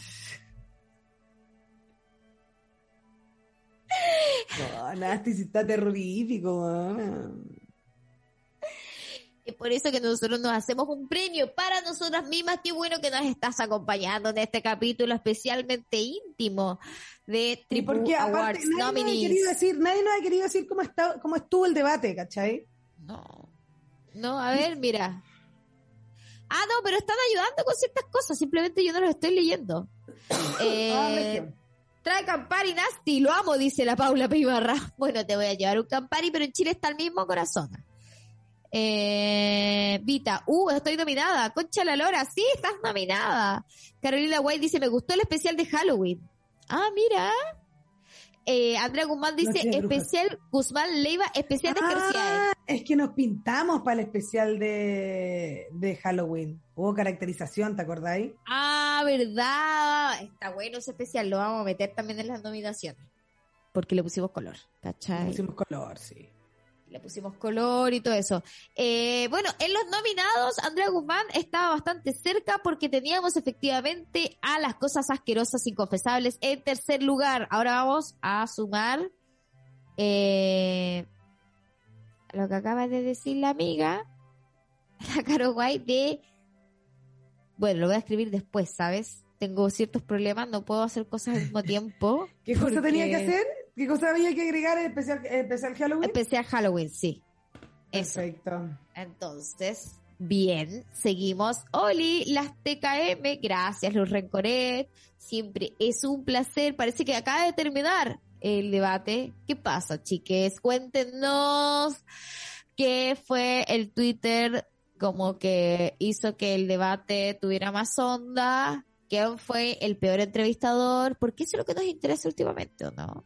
No, Nasty, si está terrorífico, weón. Es por eso que nosotros nos hacemos un premio para nosotras mismas. Qué bueno que nos estás acompañando en este capítulo especialmente íntimo de Y Triple porque aparte Awards nadie nos, ha querido decir, nadie nos ha querido decir cómo, está, cómo estuvo el debate, ¿cachai? No. No, a ver, mira. Ah, no, pero están ayudando con ciertas cosas. Simplemente yo no los estoy leyendo. *coughs* Eh, Ah, Regio. Trae Campari Nasty, lo amo, dice la Paula Pibarra. Bueno, te voy a llevar un Campari, pero en Chile está el mismo corazón. Eh, Vita, uh, estoy nominada. Concha la Lora, sí, estás nominada. Carolina White dice, me gustó el especial de Halloween. Ah, mira. Eh, Andrea Guzmán dice, especial, Guzmán Leiva, especial de. Ah, es que nos pintamos para el especial de, de Halloween. Hubo caracterización, ¿te acordáis? Ah, verdad. Está bueno ese especial, lo vamos a meter también en las nominaciones. Porque le pusimos color, ¿cachai? Pusimos color, sí. Le pusimos color y todo eso. Eh, bueno, en los nominados, Andrea Guzmán estaba bastante cerca porque teníamos efectivamente a las cosas asquerosas inconfesables en tercer lugar. Ahora vamos a sumar eh, lo que acaba de decir la amiga, *laughs* la Caro Guay, de... Bueno, lo voy a escribir después, ¿sabes? Tengo ciertos problemas, no puedo hacer cosas al mismo tiempo. *laughs* ¿Qué cosa porque- tenía que hacer? ¿Qué cosa había que agregar el especial, el especial Halloween? Especial Halloween, sí. Eso. Perfecto. Entonces, bien, seguimos. Oli, las TKM, gracias, Luz Rencoret. Siempre es un placer. Parece que acaba de terminar el debate. ¿Qué pasa, chiques? Cuéntenos qué fue el Twitter como que hizo que el debate tuviera más onda. ¿Quién fue el peor entrevistador? Porque eso es lo que nos interesa últimamente, ¿o no?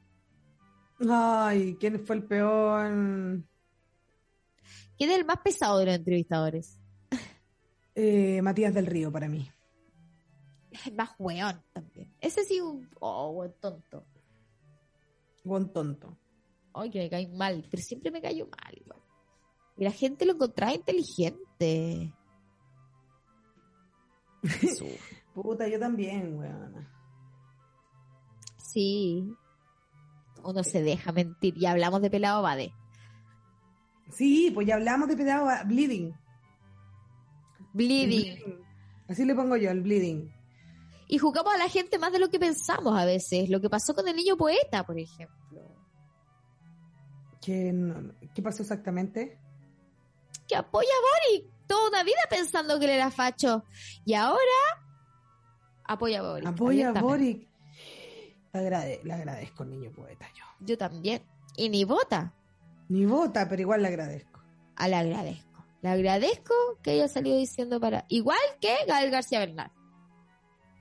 Ay, ¿quién fue el peor? ¿Quién es el más pesado de los entrevistadores? Eh, Matías del Río para mí. El más weón también. Ese sí, un oh, buen tonto. Buen tonto. Ay, que me cae mal, pero siempre me cayó mal igual. Y la gente lo encontraba inteligente. *laughs* Puta, yo también, weón. Sí. Uno se deja mentir. Ya hablamos de pelado Bade. Sí, pues ya hablamos de pedado bleeding. Bleeding. Así le pongo yo, el bleeding. Y jugamos a la gente más de lo que pensamos a veces. Lo que pasó con el niño poeta, por ejemplo. ¿Qué, no- ¿Qué pasó exactamente? Que apoya a Boric. Toda una vida pensando que él era facho. Y ahora apoya a Boric. Apoya a. Boric. Le, agrade- le agradezco niño poeta yo. Yo también. Y ni vota. Ni vota, pero igual le agradezco. Ah, le agradezco. Le agradezco que haya salido diciendo para. Igual que Gael García Bernal.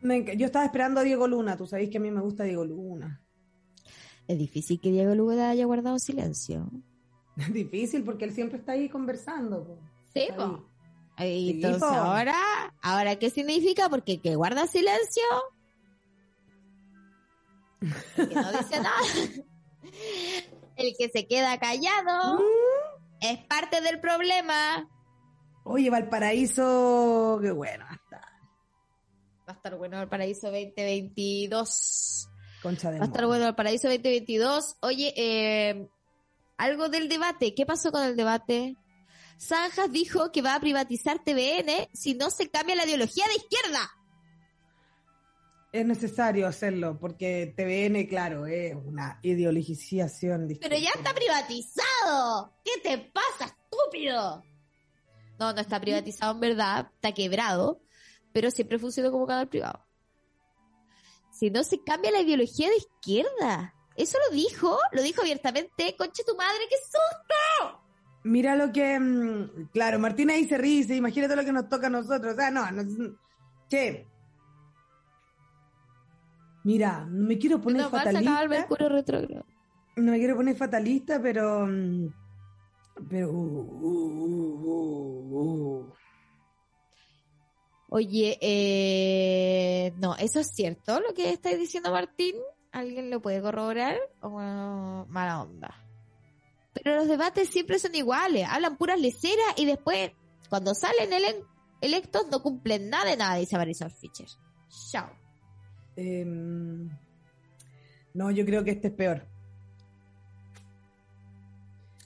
Me yo estaba esperando a Diego Luna, tú sabéis que a mí me gusta Diego Luna. Es difícil que Diego Lugada haya guardado silencio. *laughs* Es difícil porque él siempre está ahí conversando. po. Sí, po. ahí. Y Sí, Entonces po. ahora, ahora qué significa? Porque que guarda silencio, el que no dice nada, *laughs* el que se queda callado, Mm. es parte del problema. Oye, Valparaíso, qué bueno. Hasta Va a estar bueno el Paraíso 2022. concha de Va a estar bueno el Paraíso 2022. Oye, eh, algo del debate. ¿Qué pasó con el debate? Zanjas dijo que va a privatizar TVN si no se cambia la ideología de izquierda. Es necesario hacerlo porque TVN, claro, es una ideologización. Pero ya está privatizado. ¿Qué te pasa, estúpido? No, no está privatizado en verdad, está quebrado. pero siempre funcionó como canal privado. Si no se cambia la ideología de izquierda. Eso lo dijo, lo dijo abiertamente. Conche tu madre, qué susto. Mira lo que. mm, Claro, Martina ahí se ríe, imagínate lo que nos toca a nosotros. O sea, no, no che. Mira, no me quiero poner No, fatalista. No me quiero poner fatalista, pero. mm, Pero. uh, uh, uh. Oye, eh, no, eso es cierto lo que está diciendo Martín. ¿Alguien lo puede corroborar? ¿O mala onda? Pero los debates siempre son iguales. Hablan puras leceras y después, cuando salen ele- electos, no cumplen nada de nada, dice Marisol Fischer. Chao. Em, no, yo creo que este es peor.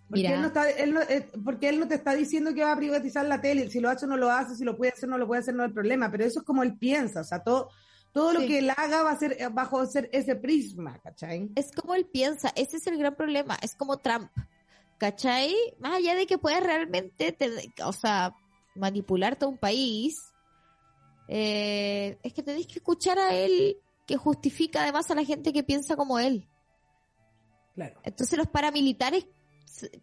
Porque, Mira. él no está, él no- eh, porque él no te está diciendo que va a privatizar la tele. Si lo hace o no lo hace, si lo puede hacer o no lo puede hacer, no es el problema. Pero eso es como él piensa. O sea, todo, todo lo que él haga va a ser eh, bajo ser ese prisma, ¿cachai? Es como él piensa, ese es el gran problema, es como Trump, ¿cachai? Más allá de que pueda realmente, te- o sea, manipular todo un país, eh, es que tenéis que escuchar a él que justifica además a la gente que piensa como él. Claro. Entonces los paramilitares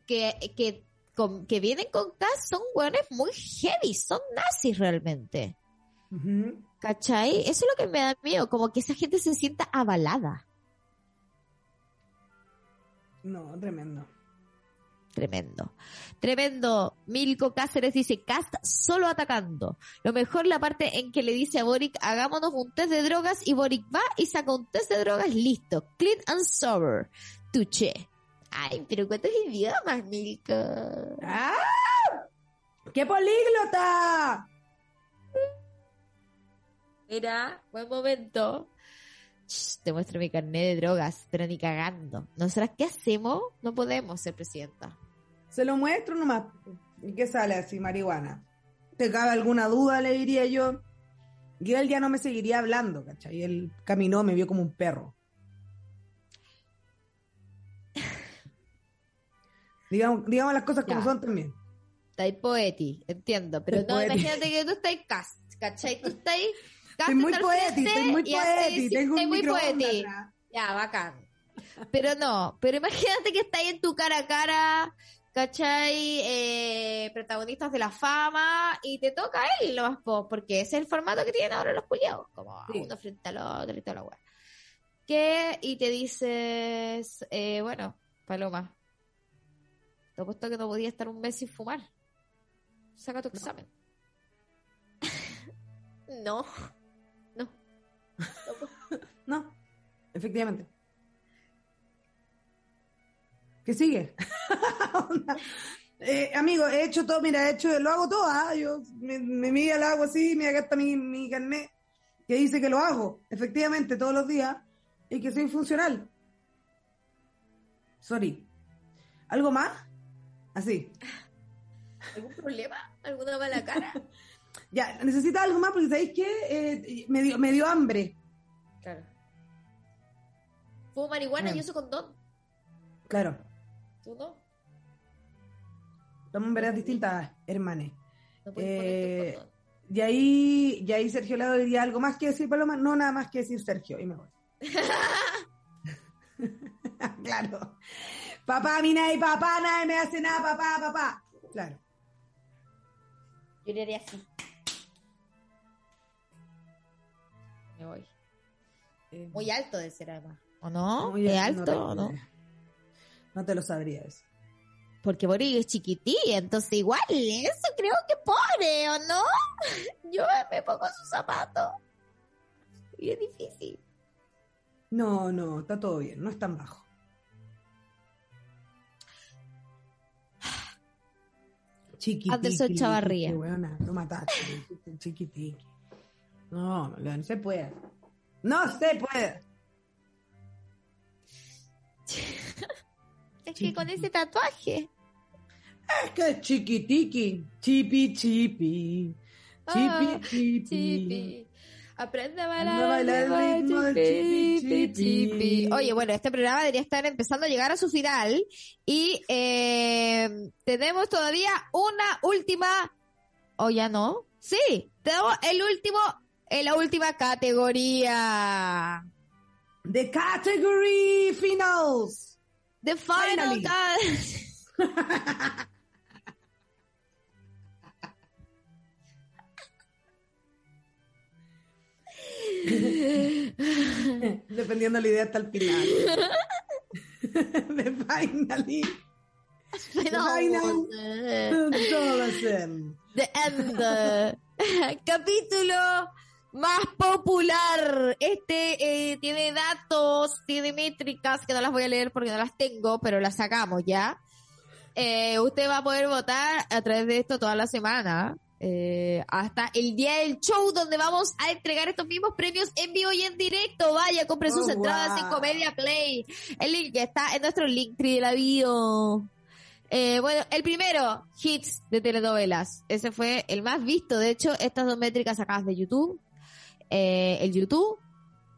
que, que, con- que vienen con gas son hueones muy heavy, son nazis realmente. ¿Cachai? Eso es lo que me da miedo, como que esa gente se sienta avalada. No, tremendo. Tremendo. Tremendo. Milko Cáceres dice, Cast solo atacando. Lo mejor la parte en que le dice a Boric, hagámonos un test de drogas y Boric va y saca un test de drogas listo. Clean and sober. Tuche. Ay, pero ¿cuántos idiomas, Milko? ¡Ah! ¡Qué políglota! Mira, buen momento. Shh, te muestro mi carnet de drogas, pero ni cagando. ¿Nosotras qué hacemos? No podemos ser presidenta. Se lo muestro nomás. ¿Y qué sale así, marihuana? ¿Te cabe alguna duda? Le diría yo. Y él ya no me seguiría hablando, ¿cachai? Él caminó, me vio como un perro. *laughs* Digamos, digamos las cosas como Ya. son también. Estáis poeti, entiendo, pero no, poeti. imagínate que tú estás cast, ¿cachai? Tú estás cast Estoy muy está frente estoy muy sí, tengo estoy un muy atrás. Ya, bacán. Pero no, pero imagínate que estáis en tu cara a cara, ¿cachai? Eh, protagonistas de la fama y te toca a él lo más po, porque ese es el formato que tienen ahora los culiados, como Sí. uno frente al otro y toda la weá. Que, y te dices, eh, bueno, Paloma, te apuesto que no podía estar un mes sin fumar. Saca tu examen. no. *laughs* No, efectivamente. ¿Qué sigue? *laughs* Eh, amigo, he hecho todo, mira, he hecho, lo hago todo, ¿ah? Yo me, me mira el agua así, mira acá está mi, mi carnet que dice que lo hago, efectivamente, todos los días, y que soy funcional. Sorry. ¿Algo más? Así. ¿Algún problema? ¿Alguna mala cara? *laughs* Ya, necesita algo más porque ¿sabéis qué? Eh, me, dio, me dio hambre. Claro. Fumo marihuana y uso condón. Claro. ¿Tú no? Estamos en veredas distintas, hermanes. No Eh. Y ahí, y ahí Sergio Lado diría algo más que decir, Paloma. No, nada más que decir Sergio, y me voy. *laughs* *laughs* claro. Papá, mí nadie, papá, nadie me hace nada, papá, papá. Claro. Yo le haría así. Me voy. Eh, Muy alto de ser además. ¿O no? muy ¿Es bien, alto o no? No te lo sabría eso. Porque Boris es chiquitilla, entonces igual, eso creo que pone, ¿o no? *laughs* Yo me pongo sus zapatos. Y es difícil. No, no, está todo bien, no es tan bajo. Chiquitiqui. Anderson Chavarría. weona, lo mataste, chiquitiqui. No, no, no se puede. No se puede. *laughs* Es que con ese tatuaje. Es que es chiquitiqui. Chipi, chipi. Chipi, Ah, chipi. Chipi. Aprende a Aprende a bailar, bailar el ritmo del chipi, chipi. Oye, bueno, este programa debería estar empezando a llegar a su final y eh, tenemos todavía una última ¿O ya no? Sí, tenemos el último, en la última categoría. The Category Finals. The Final. *laughs* Dependiendo de la idea hasta el final. *laughs* The Finally. Final. Jonathan. The End. *laughs* Capítulo más popular. Este eh, tiene datos, tiene métricas que no las voy a leer porque no las tengo, pero las sacamos ya. Eh, usted va a poder votar a través de esto toda la semana. eh, hasta el día del show donde vamos a entregar estos mismos premios en vivo y en directo. Vaya, compre sus Oh, entradas en. Comedia Play. El link está en nuestro link de la bio. Eh, bueno, el primero, hits de telenovelas. Ese fue el más visto. De hecho, estas dos métricas sacadas de YouTube. Eh, el YouTube,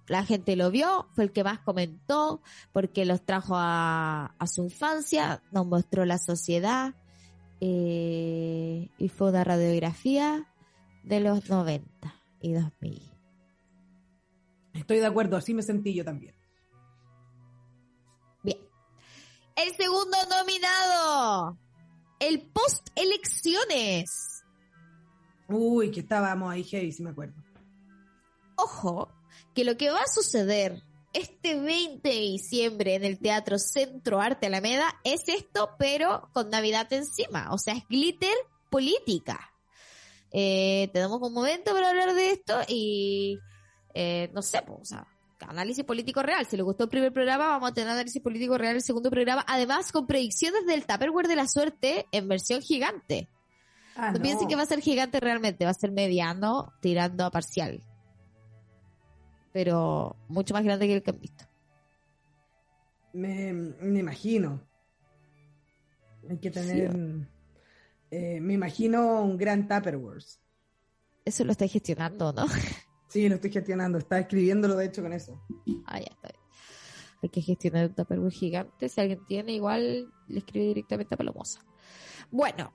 la gente lo vio, fue el que más comentó, porque los trajo a, a su infancia, nos mostró la sociedad, eh, y fue una radiografía de los 90 y 2000. Estoy de acuerdo, así me sentí yo también. Bien. El segundo nominado, el post elecciones. Uy, que estábamos ahí heavy, si me acuerdo. Ojo, que lo que va a suceder este 20 de diciembre en el Teatro Centro Arte Alameda es esto, pero con Navidad encima. O sea, es glitter política. Eh, tenemos un momento para hablar de esto y eh, no sé, pues, o sea, análisis político real. Si le gustó el primer programa, vamos a tener análisis político real el segundo programa. Además, con predicciones del Tupperware de la suerte en versión gigante. Ah, No, piensen que va a ser gigante realmente, va a ser mediano tirando a parcial. Pero mucho más grande que el que han visto. Me, me imagino. Hay que tener. eh, me imagino un gran Tupperware. Eso lo estáis gestionando, ¿no? *laughs* Sí, lo estoy gestionando. Está escribiéndolo, de hecho, con eso. Ah, ya está. Hay que gestionar un Tupperware gigante. Si alguien tiene, igual le escribe directamente a Palomosa. Bueno.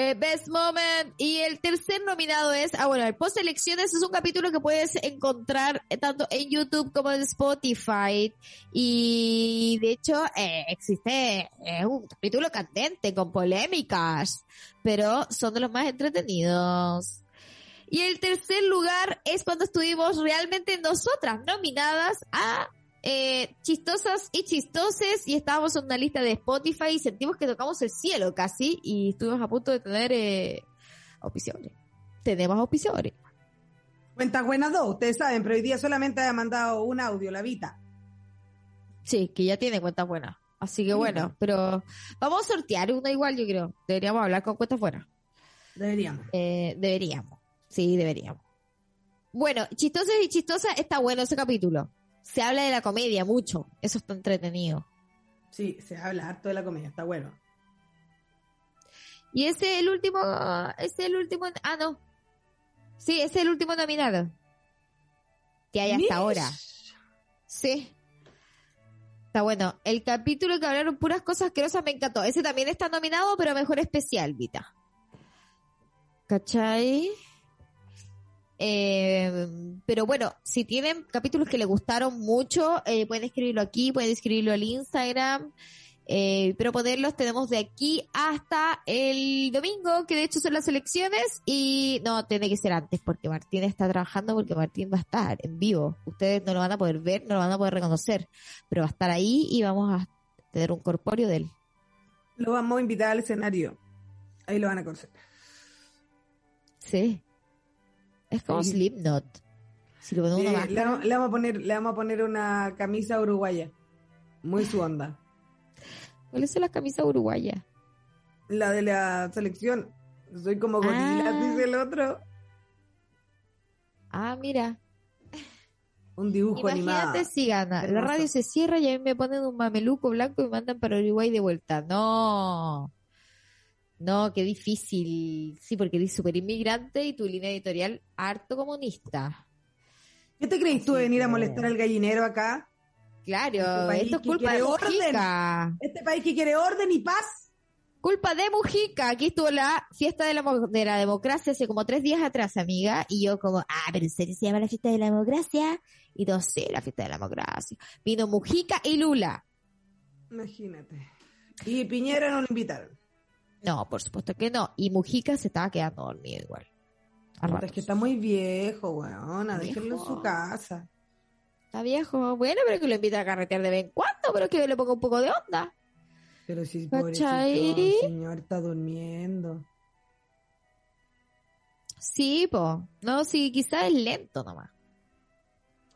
Eh, Best Moment. Y el tercer nominado es, ah, bueno, el post elecciones es un capítulo que puedes encontrar eh, tanto en YouTube como en Spotify. Y de hecho, eh, existe eh, un capítulo candente con polémicas, pero son de los más entretenidos. Y el tercer lugar es cuando estuvimos realmente nosotras nominadas a eh, chistosas y chistoses y estábamos en una lista de Spotify y sentimos que tocamos el cielo casi y estuvimos a punto de tener eh, auspiciadores. Tenemos auspiciadores. Cuentas buenas dos, ustedes saben, pero hoy día solamente ha mandado un audio, la Vita. Sí, que ya tiene cuentas buenas. Así que bueno. pero vamos a sortear una igual, yo creo. Deberíamos hablar con cuentas buenas. Deberíamos. Eh, deberíamos. Sí, deberíamos. Bueno, chistosos y chistosas, está bueno ese capítulo. Se habla de la comedia mucho. Eso está entretenido. Sí, se habla harto de la comedia, está bueno. Y ese es el último, ese es el último, ah no. Sí, ese es el último nominado. Que hay hasta Mish. ahora. Sí. Está bueno. El capítulo que hablaron puras cosas asquerosas me encantó. Ese también está nominado, pero mejor especial, Vita. ¿Cachai? Eh, pero bueno, si tienen capítulos que les gustaron mucho, eh, pueden escribirlo aquí, pueden escribirlo al Instagram. Eh, pero ponerlos tenemos de aquí hasta el domingo, que de hecho son las elecciones, y no, tiene que ser antes, porque Martín está trabajando, porque Martín va a estar en vivo. Ustedes no lo van a poder ver, no lo van a poder reconocer, pero va a estar ahí y vamos a tener un corpóreo de él. Lo vamos a invitar al escenario. Ahí lo van a conocer. Sí. Es como Sí. Slipknot. Si lo ponemos Eh, una le, máscara. vamos- le vamos a poner, le vamos a poner una camisa uruguaya. Muy su onda. *laughs* ¿Cuáles son las camisas uruguayas? La de la selección. Soy como gorila, Ah. dice el otro. Ah, mira. Un dibujo animado. Imagínate si gana. La radio se cierra y a mí me ponen un mameluco blanco y me mandan para Uruguay de vuelta. No. No, qué difícil. Sí, porque eres súper inmigrante y tu línea editorial harto comunista. ¿Qué te crees tú de venir a molestar al gallinero acá? Claro, Este esto es culpa de orden. Mojica. Este país que quiere orden y paz. Culpa de Mujica. Aquí estuvo la fiesta de la, de la democracia hace como tres días atrás, amiga. Y yo como, ah, pero ¿en serio se llama la fiesta de la democracia? Y todos, sí, la fiesta de la democracia. Vino Mujica y Lula. Imagínate. Y Piñera no lo invitaron. No, por supuesto que no. Y Mujica se estaba quedando dormido igual. Es que está muy viejo, weona. Déjenlo en su casa. Está viejo. Bueno, pero que lo invita a carretear de vez en cuando, pero que le ponga un poco de onda. Pero si ¿Cachai? pobrecito, señor está durmiendo. Sí, po. No, sí, quizás es lento nomás.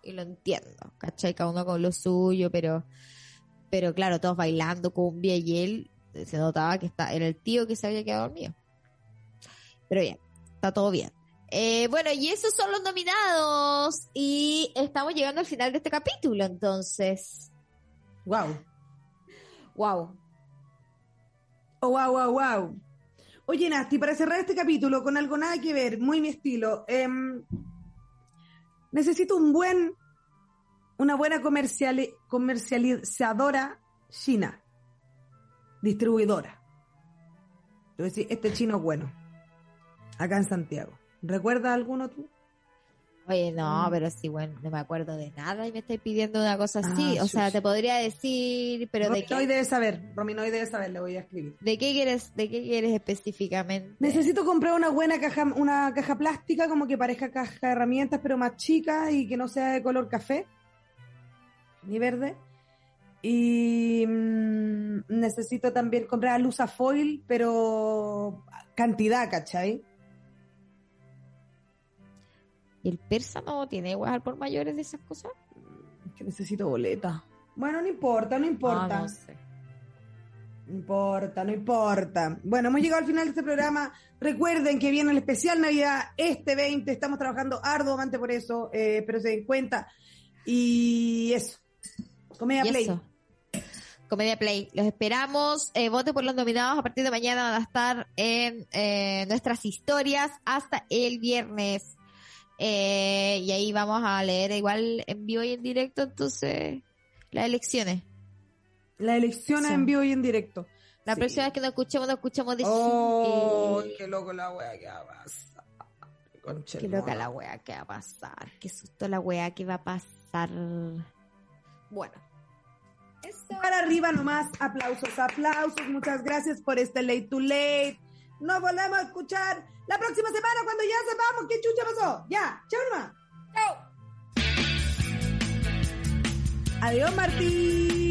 Y lo entiendo, ¿cachai? Cada uno con lo suyo, pero, pero claro, todos bailando cumbia y él se notaba que está, era el tío que se había quedado dormido. Pero bien, está todo bien. Eh, bueno, y esos son los nominados. Y estamos llegando al final de este capítulo, entonces. Wow. Wow. Oh, wow, wow, wow. Oye, Nasti, para cerrar este capítulo con algo nada que ver, muy mi estilo, em, necesito un buen, una buena comerciali- comercializadora china, distribuidora. Yo decir, este chino es bueno, acá en Santiago. ¿Recuerda alguno tú? Oye, no, Mm. pero sí, bueno, no me acuerdo de nada y me estáis pidiendo una cosa así. Ah, o sea, te podría decir, pero ¿de qué, debe saber, Rominoy debe saber, le voy a escribir. ¿de qué quieres, de qué quieres específicamente? Necesito comprar una buena caja, una caja plástica, como que parezca caja de herramientas, pero más chica y que no sea de color café ni verde. Y mm, necesito también comprar luza foil, pero cantidad, ¿cachai? ¿Y el persa no tiene igual por mayores de esas cosas? Que necesito boleta. Bueno, no importa, no importa. Ah, no sé. No importa, no importa. Bueno, hemos llegado al final de este programa. Recuerden que viene el especial Navidad este 20. Estamos trabajando arduamente por eso, eh, pero se den cuenta. Y eso. Comedia Y Play. eso. Comedia Play. Los esperamos. Eh, vote por los nominados. A partir de mañana van a estar en eh, nuestras historias hasta el viernes. Eh, y ahí vamos a leer igual en vivo y en directo, entonces, las elecciones. La elección Sí. en vivo y en directo. La Sí. próxima vez que nos escuchemos, nos escuchamos de Oh, qué loco la wea que va a pasar. Qué loca la wea que va a pasar. Qué susto la wea que va a pasar. Bueno. Eso. Para arriba nomás, aplausos, aplausos. Muchas gracias por este late to late. Nos volvemos a escuchar la próxima semana cuando ya sepamos qué chucha pasó. Ya, chao nomás. Chao. Adiós, Martín.